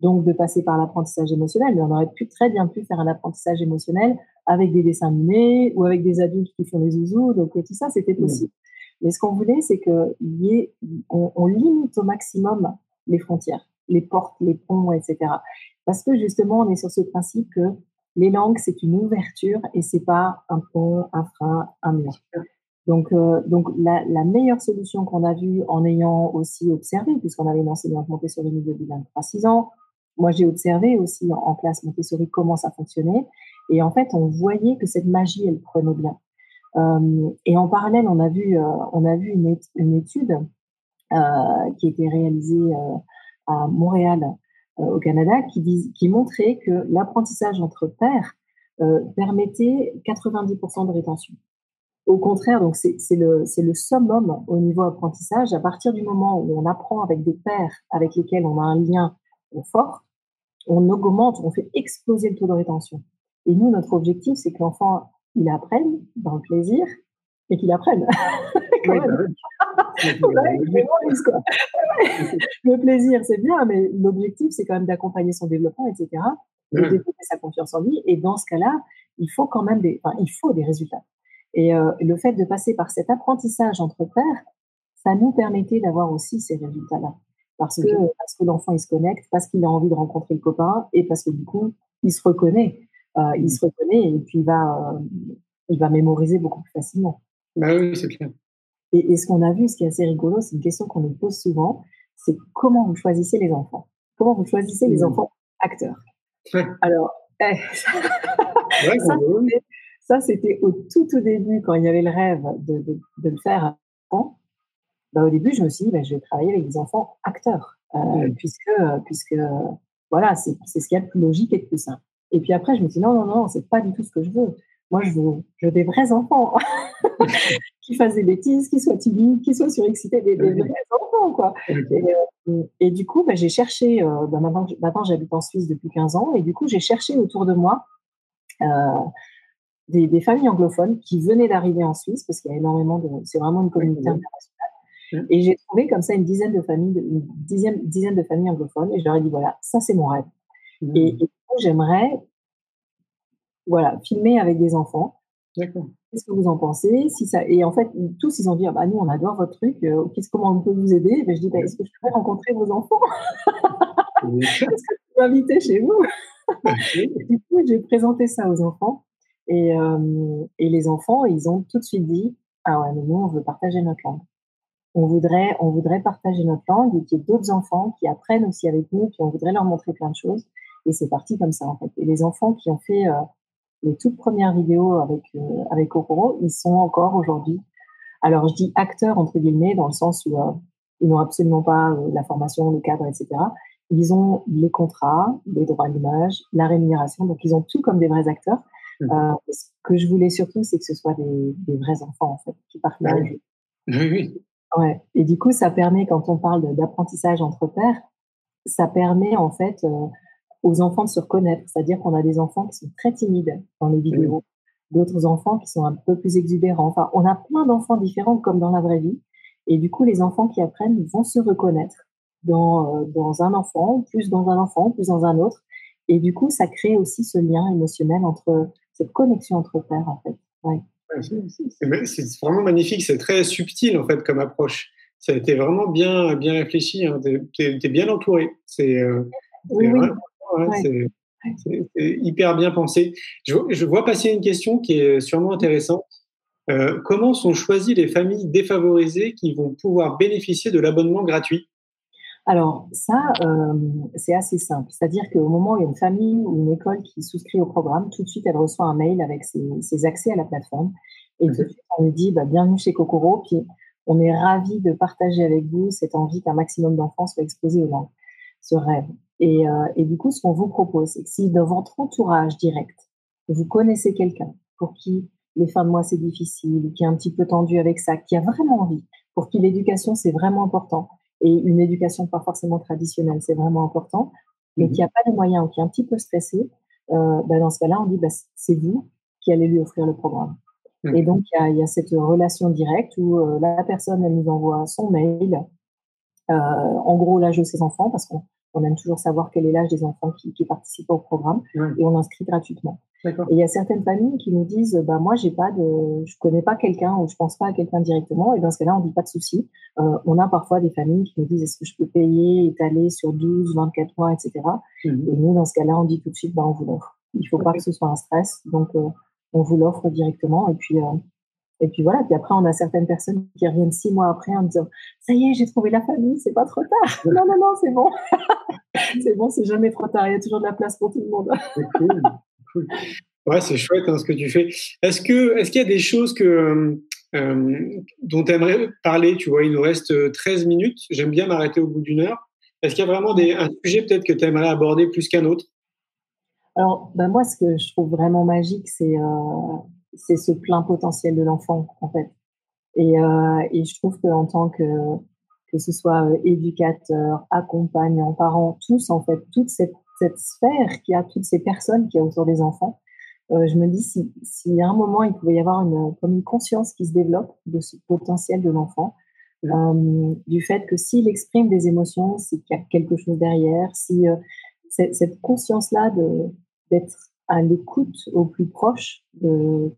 Donc de passer par l'apprentissage émotionnel. Mais on aurait pu très bien pu faire un apprentissage émotionnel avec des dessins animés ou avec des adultes qui font des zouzous. Donc tout ça, c'était mmh. possible. Mais ce qu'on voulait, c'est que y ait, on, on limite au maximum les frontières, les portes, les ponts, etc. Parce que justement, on est sur ce principe que les langues, c'est une ouverture et c'est pas un pont, un frein, un mur. Donc, euh, donc la, la, meilleure solution qu'on a vue en ayant aussi observé, puisqu'on avait une enseignante Montessori milieu de 23-6 ans, moi j'ai observé aussi en, classe Montessori comment ça fonctionnait, et en fait on voyait que cette magie elle prenait bien. Euh, et en parallèle, on a vu, euh, on a vu une, une étude qui a été réalisée à Montréal au Canada qui, dit, qui montrait que l'apprentissage entre pairs permettait 90% de rétention. Au contraire, donc c'est le, le summum au niveau apprentissage. À partir du moment où on apprend avec des pairs avec lesquels on a un lien fort, on augmente, on fait exploser le taux de rétention. Et nous, notre objectif, c'est que l'enfant, il apprenne dans le plaisir et qu'il apprenne. le plaisir, c'est bien, mais l'objectif, c'est quand même d'accompagner son développement, etc. De développer sa confiance en lui. Et dans ce cas-là, il faut quand même des, enfin, il faut des résultats. Et euh, le fait de passer par cet apprentissage entre pairs, ça nous permettait d'avoir aussi ces résultats-là. Parce que, parce que l'enfant, il se connecte, parce qu'il a envie de rencontrer le copain et parce que du coup, il se reconnaît. Euh, il se reconnaît et puis il va, euh, il va mémoriser beaucoup plus facilement. Bah oui, c'est clair. Et, et ce qu'on a vu, ce qui est assez rigolo, c'est une question qu'on nous pose souvent, c'est comment vous choisissez les enfants? Comment vous choisissez les mmh. enfants acteurs? Alors, eh, ça, ça, c'était au tout, tout début, quand il y avait le rêve de, de, de le faire avant. Bah, au début, je me suis dit, bah, je vais travailler avec des enfants acteurs, euh, puisque, puisque voilà, c'est ce qu'il y a de plus logique et de plus simple. Et puis après, je me suis dit, non, non, non, c'est pas du tout ce que je veux. Moi, je veux, je veux des vrais enfants qui fassent des bêtises, qui soient timides, qui soient surexcités, des, des vrais enfants, quoi. Et, euh, et, du coup, bah, j'ai cherché, euh, bah, maintenant, maintenant j'habite en Suisse depuis 15 ans, et du coup, j'ai cherché autour de moi euh, des, familles anglophones qui venaient d'arriver en Suisse, parce qu'il y a énormément de. C'est vraiment une communauté internationale. Et j'ai trouvé comme ça une dizaine de familles, une dizaine, dizaine de familles anglophones, et je leur ai dit voilà, ça c'est mon rêve. Mmh. Et, et j'aimerais, voilà, filmer avec des enfants. D'accord. Qu'est-ce que vous en pensez? Si ça... Et en fait, tous, ils ont dit, ah bah, nous, on adore votre truc, euh, qu'est-ce, comment on peut vous aider? Ben, Je dis, bah, est-ce que je pourrais rencontrer vos enfants? Est-ce que je peux inviter chez vous? Du coup, j'ai présenté ça aux enfants. Et, euh, et les enfants, ils ont tout de suite dit Ah ouais, mais nous, on veut partager notre langue. On voudrait, on voudrait partager notre langue et qu'il y ait d'autres enfants qui apprennent aussi avec nous, puis on voudrait leur montrer plein de choses. Et c'est parti comme ça, en fait. Et les enfants qui ont fait euh, les toutes premières vidéos avec, euh, avec ils sont encore aujourd'hui. Alors, je dis acteurs, entre guillemets, dans le sens où euh, ils n'ont absolument pas la formation, le cadre, etc. Ils ont les contrats, les droits d'image, la rémunération. Donc, ils ont tout comme des vrais acteurs. Mmh. ce que je voulais surtout, c'est que ce soit des, des, vrais enfants, en fait, qui partagent. Oui, oui. Ouais. Et du coup, ça permet, quand on parle d'apprentissage entre pairs, ça permet, en fait, aux enfants de se reconnaître. C'est-à-dire qu'on a des enfants qui sont très timides dans les vidéos, d'autres enfants qui sont un peu plus exubérants. Enfin, on a plein d'enfants différents comme dans la vraie vie. Et du coup, les enfants qui apprennent vont se reconnaître dans, euh, dans un enfant, plus dans un enfant, plus dans un autre. Et du coup, ça crée aussi ce lien émotionnel entre cette connexion entre pères, en fait. Ouais. C'est vraiment magnifique, c'est très subtil en fait comme approche. Ça a été vraiment bien, bien réfléchi, hein. tu es, bien entouré. C'est euh, oui, oui c'est hyper bien pensé. Je, vois passer une question qui est sûrement intéressante. Euh, comment sont choisies les familles défavorisées qui vont pouvoir bénéficier de l'abonnement gratuit? Alors ça, euh, c'est assez simple. C'est-à-dire qu'au moment où il y a une famille ou une école qui souscrit au programme, tout de suite, elle reçoit un mail avec ses, accès à la plateforme. Et tout de suite, on lui dit, bah, bienvenue chez Kokoro. Puis, on est ravi de partager avec vous cette envie qu'un maximum d'enfants soient exposés aux langues, ce rêve. Et, euh, et du coup, ce qu'on vous propose, c'est que si dans votre entourage direct, vous connaissez quelqu'un pour qui les fins de mois c'est difficile, qui est un petit peu tendu avec ça, qui a vraiment envie, pour qui l'éducation c'est vraiment important, et une éducation pas forcément traditionnelle c'est vraiment important, mais mmh qui n'a pas les moyens ou qui est un petit peu stressé, euh, bah dans ce cas-là, on dit bah, c'est vous qui allez lui offrir le programme. Mmh. Et donc, il y, y a, cette relation directe où euh, la personne, elle nous envoie son mail, euh, en gros l'âge de ses enfants, parce qu'on on aime toujours savoir quel est l'âge des enfants qui, participent au programme et on inscrit gratuitement. Et il y a certaines familles qui nous disent, bah moi j'ai pas de, je connais pas quelqu'un ou je pense pas à quelqu'un directement. Et dans ce cas-là, on dit pas de souci. Euh, on a parfois des familles qui nous disent, est-ce que je peux payer, étaler sur 12, 24 mois, etc. Mhm. Et nous, dans ce cas-là, on dit tout de suite, bah on vous l'offre. Il faut pas que ce soit un stress. Donc, on vous l'offre directement. Et puis, et puis voilà. Puis après, on a certaines personnes qui reviennent six mois après en disant Ça y est, j'ai trouvé la famille, c'est pas trop tard. non, non, non, c'est bon. c'est bon, c'est jamais trop tard. Il y a toujours de la place pour tout le monde. cool. cool. Ouais, c'est chouette hein, ce que tu fais. Est-ce que est-ce qu'il y a des choses que euh, dont tu aimerais parler Tu vois, il nous reste 13 minutes. J'aime bien m'arrêter au bout d'une heure. Est-ce qu'il y a vraiment des, un sujet peut-être que tu aimerais aborder plus qu'un autre? Alors, ben moi, ce que je trouve vraiment magique, c'est euh, c'est ce plein potentiel de l'enfant, en fait. Et, euh, et je trouve qu'en tant que que ce soit euh, éducateur, accompagnant, parent, tous en fait, toute cette, cette sphère qui a toutes ces personnes qui a autour des enfants, euh, je me dis si, si à un moment il pouvait y avoir une, comme une conscience qui se développe de ce potentiel de l'enfant, du fait que s'il exprime des émotions, qu'il y a quelque chose derrière, si cette conscience-là d'être à l'écoute au plus proche de,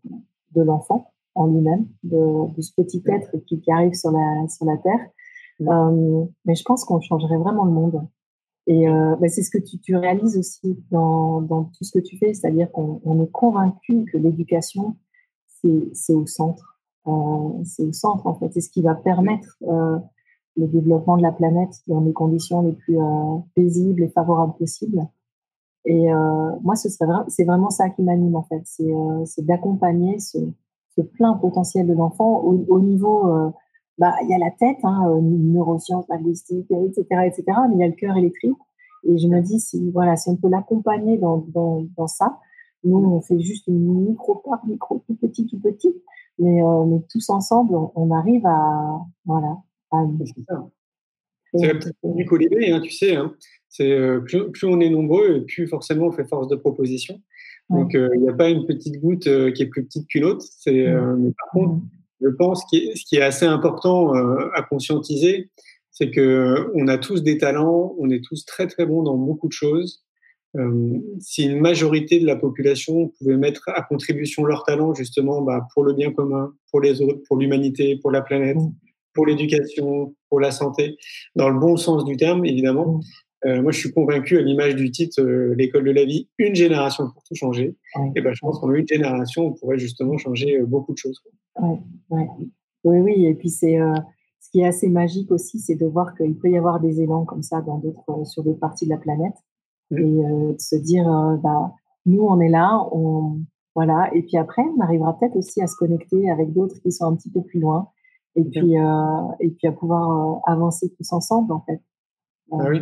de l'enfant en lui-même, de, de, ce petit être qui, qui, arrive sur la sur la terre. Euh, mais je pense qu'on changerait vraiment le monde. Et euh, bah, c'est ce que tu, tu réalises aussi dans, dans, tout ce que tu fais, c'est-à-dire qu'on on est convaincu que l'éducation, c'est au centre. Euh, c'est au centre, en fait. C'est ce qui va permettre le développement de la planète dans les conditions les plus paisibles et favorables possibles. Et euh, moi, c'est vraiment ça qui m'anime, en fait. C'est euh, d'accompagner ce, plein potentiel de l'enfant au, au, niveau bah, il y a la tête, hein, euh, neurosciences, linguistique, etc., etc., mais il y a le cœur tripes. Et je me dis, si, voilà, si on peut l'accompagner dans, ça, nous, on fait juste une micro-part, micro, tout petit, tout petit, mais, euh, mais tous ensemble, on, on, arrive à, voilà. À... C'est la petite du colibé, hein, tu sais. Hein. C'est euh, plus, plus, on est nombreux, plus forcément on fait force de proposition. Donc, il n'y a pas une petite goutte qui est plus petite qu'une autre. C'est, mais par contre, je pense que ce qui est assez important euh, à conscientiser, c'est que on a tous des talents, on est tous très très bons dans beaucoup de choses. Euh, si une majorité de la population pouvait mettre à contribution leurs talents justement bah, pour le bien commun, pour les autres, pour l'humanité, pour la planète. Pour l'éducation, pour la santé, dans le bon sens du terme évidemment, mmh. Euh, moi, je suis convaincu, à l'image du titre, euh, l'école de la vie, une génération pour tout changer. Et ben, je pense qu'en une génération, on pourrait justement changer euh, beaucoup de choses. Ouais, ouais. Oui, oui. Et puis, c'est ce qui est assez magique aussi, c'est de voir qu'il peut y avoir des élans comme ça dans d'autres, sur d'autres parties de la planète. Mmh. Et de se dire, bah, nous, on est là, on, voilà. Et puis après, on arrivera peut-être aussi à se connecter avec d'autres qui sont un petit peu plus loin. Et puis, et puis à pouvoir avancer tous ensemble, en fait. Ah oui.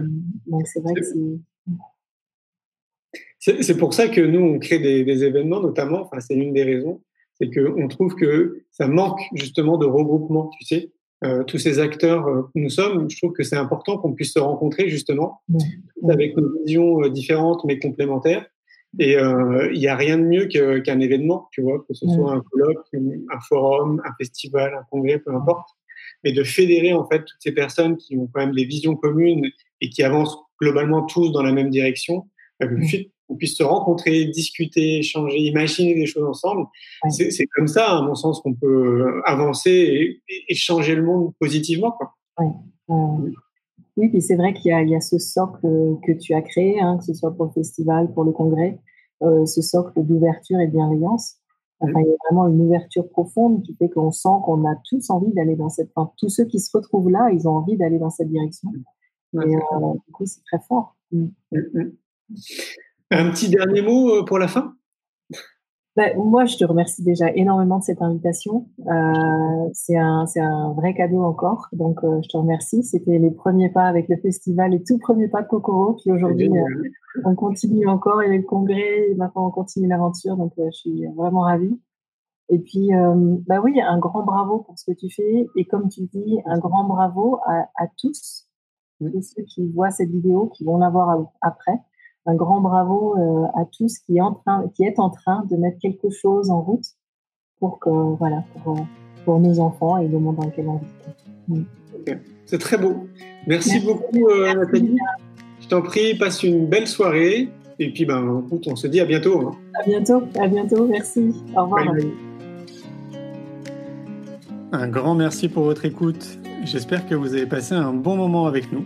c'est C'est pour ça que nous, on crée des, des événements, notamment, enfin, c'est une des raisons, c'est qu'on trouve que ça manque justement de regroupement, tu sais. Euh, tous ces acteurs euh, que nous sommes, je trouve que c'est important qu'on puisse se rencontrer justement, avec nos visions euh, différentes mais complémentaires. Et il n'y a rien de mieux qu'un événement, tu vois, que ce soit un colloque, un forum, un festival, un congrès, peu importe mais de fédérer en fait toutes ces personnes qui ont quand même des visions communes et qui avancent globalement tous dans la même direction, bah, qu'on puisse se rencontrer, discuter, échanger, imaginer des choses ensemble. C'est comme ça, à mon sens, qu'on peut avancer et, changer le monde positivement. Quoi. Oui, puis c'est vrai qu'il y, y, a ce socle que tu as créé, hein, que ce soit pour le festival, pour le congrès, euh, ce socle d'ouverture et de bienveillance. Enfin, il y a vraiment une ouverture profonde qui fait qu'on sent qu'on a tous envie d'aller dans cette. Enfin, tous ceux qui se retrouvent là, ils ont envie d'aller dans cette direction. et euh, du coup, c'est très fort. Mm. Mm, mm. Un petit dernier mot euh, pour la fin? Ben, moi, je te remercie déjà énormément de cette invitation. Euh, c'est un, un, vrai cadeau encore, donc euh, je te remercie. C'était les premiers pas avec le festival, les tout premiers pas de Kokoro. Puis aujourd'hui, euh, on continue encore. Il y a le congrès, et maintenant on continue l'aventure, donc je suis vraiment ravie. Et puis, bah oui, un grand bravo pour ce que tu fais. Et comme tu dis, un grand bravo à, à tous, tous ceux qui voient cette vidéo, qui vont la voir après un grand bravo euh, à tous qui est en train, qui est en train de mettre quelque chose en route pour que voilà pour, pour nos enfants et le monde dans lequel on vit. Mm. C'est très beau. Merci, beaucoup euh, Nathalie. Je t'en prie, passe une belle soirée et puis ben écoute, on se dit à bientôt. Hein. À bientôt, à bientôt, merci. Au revoir. Un grand merci pour votre écoute. J'espère que vous avez passé un bon moment avec nous.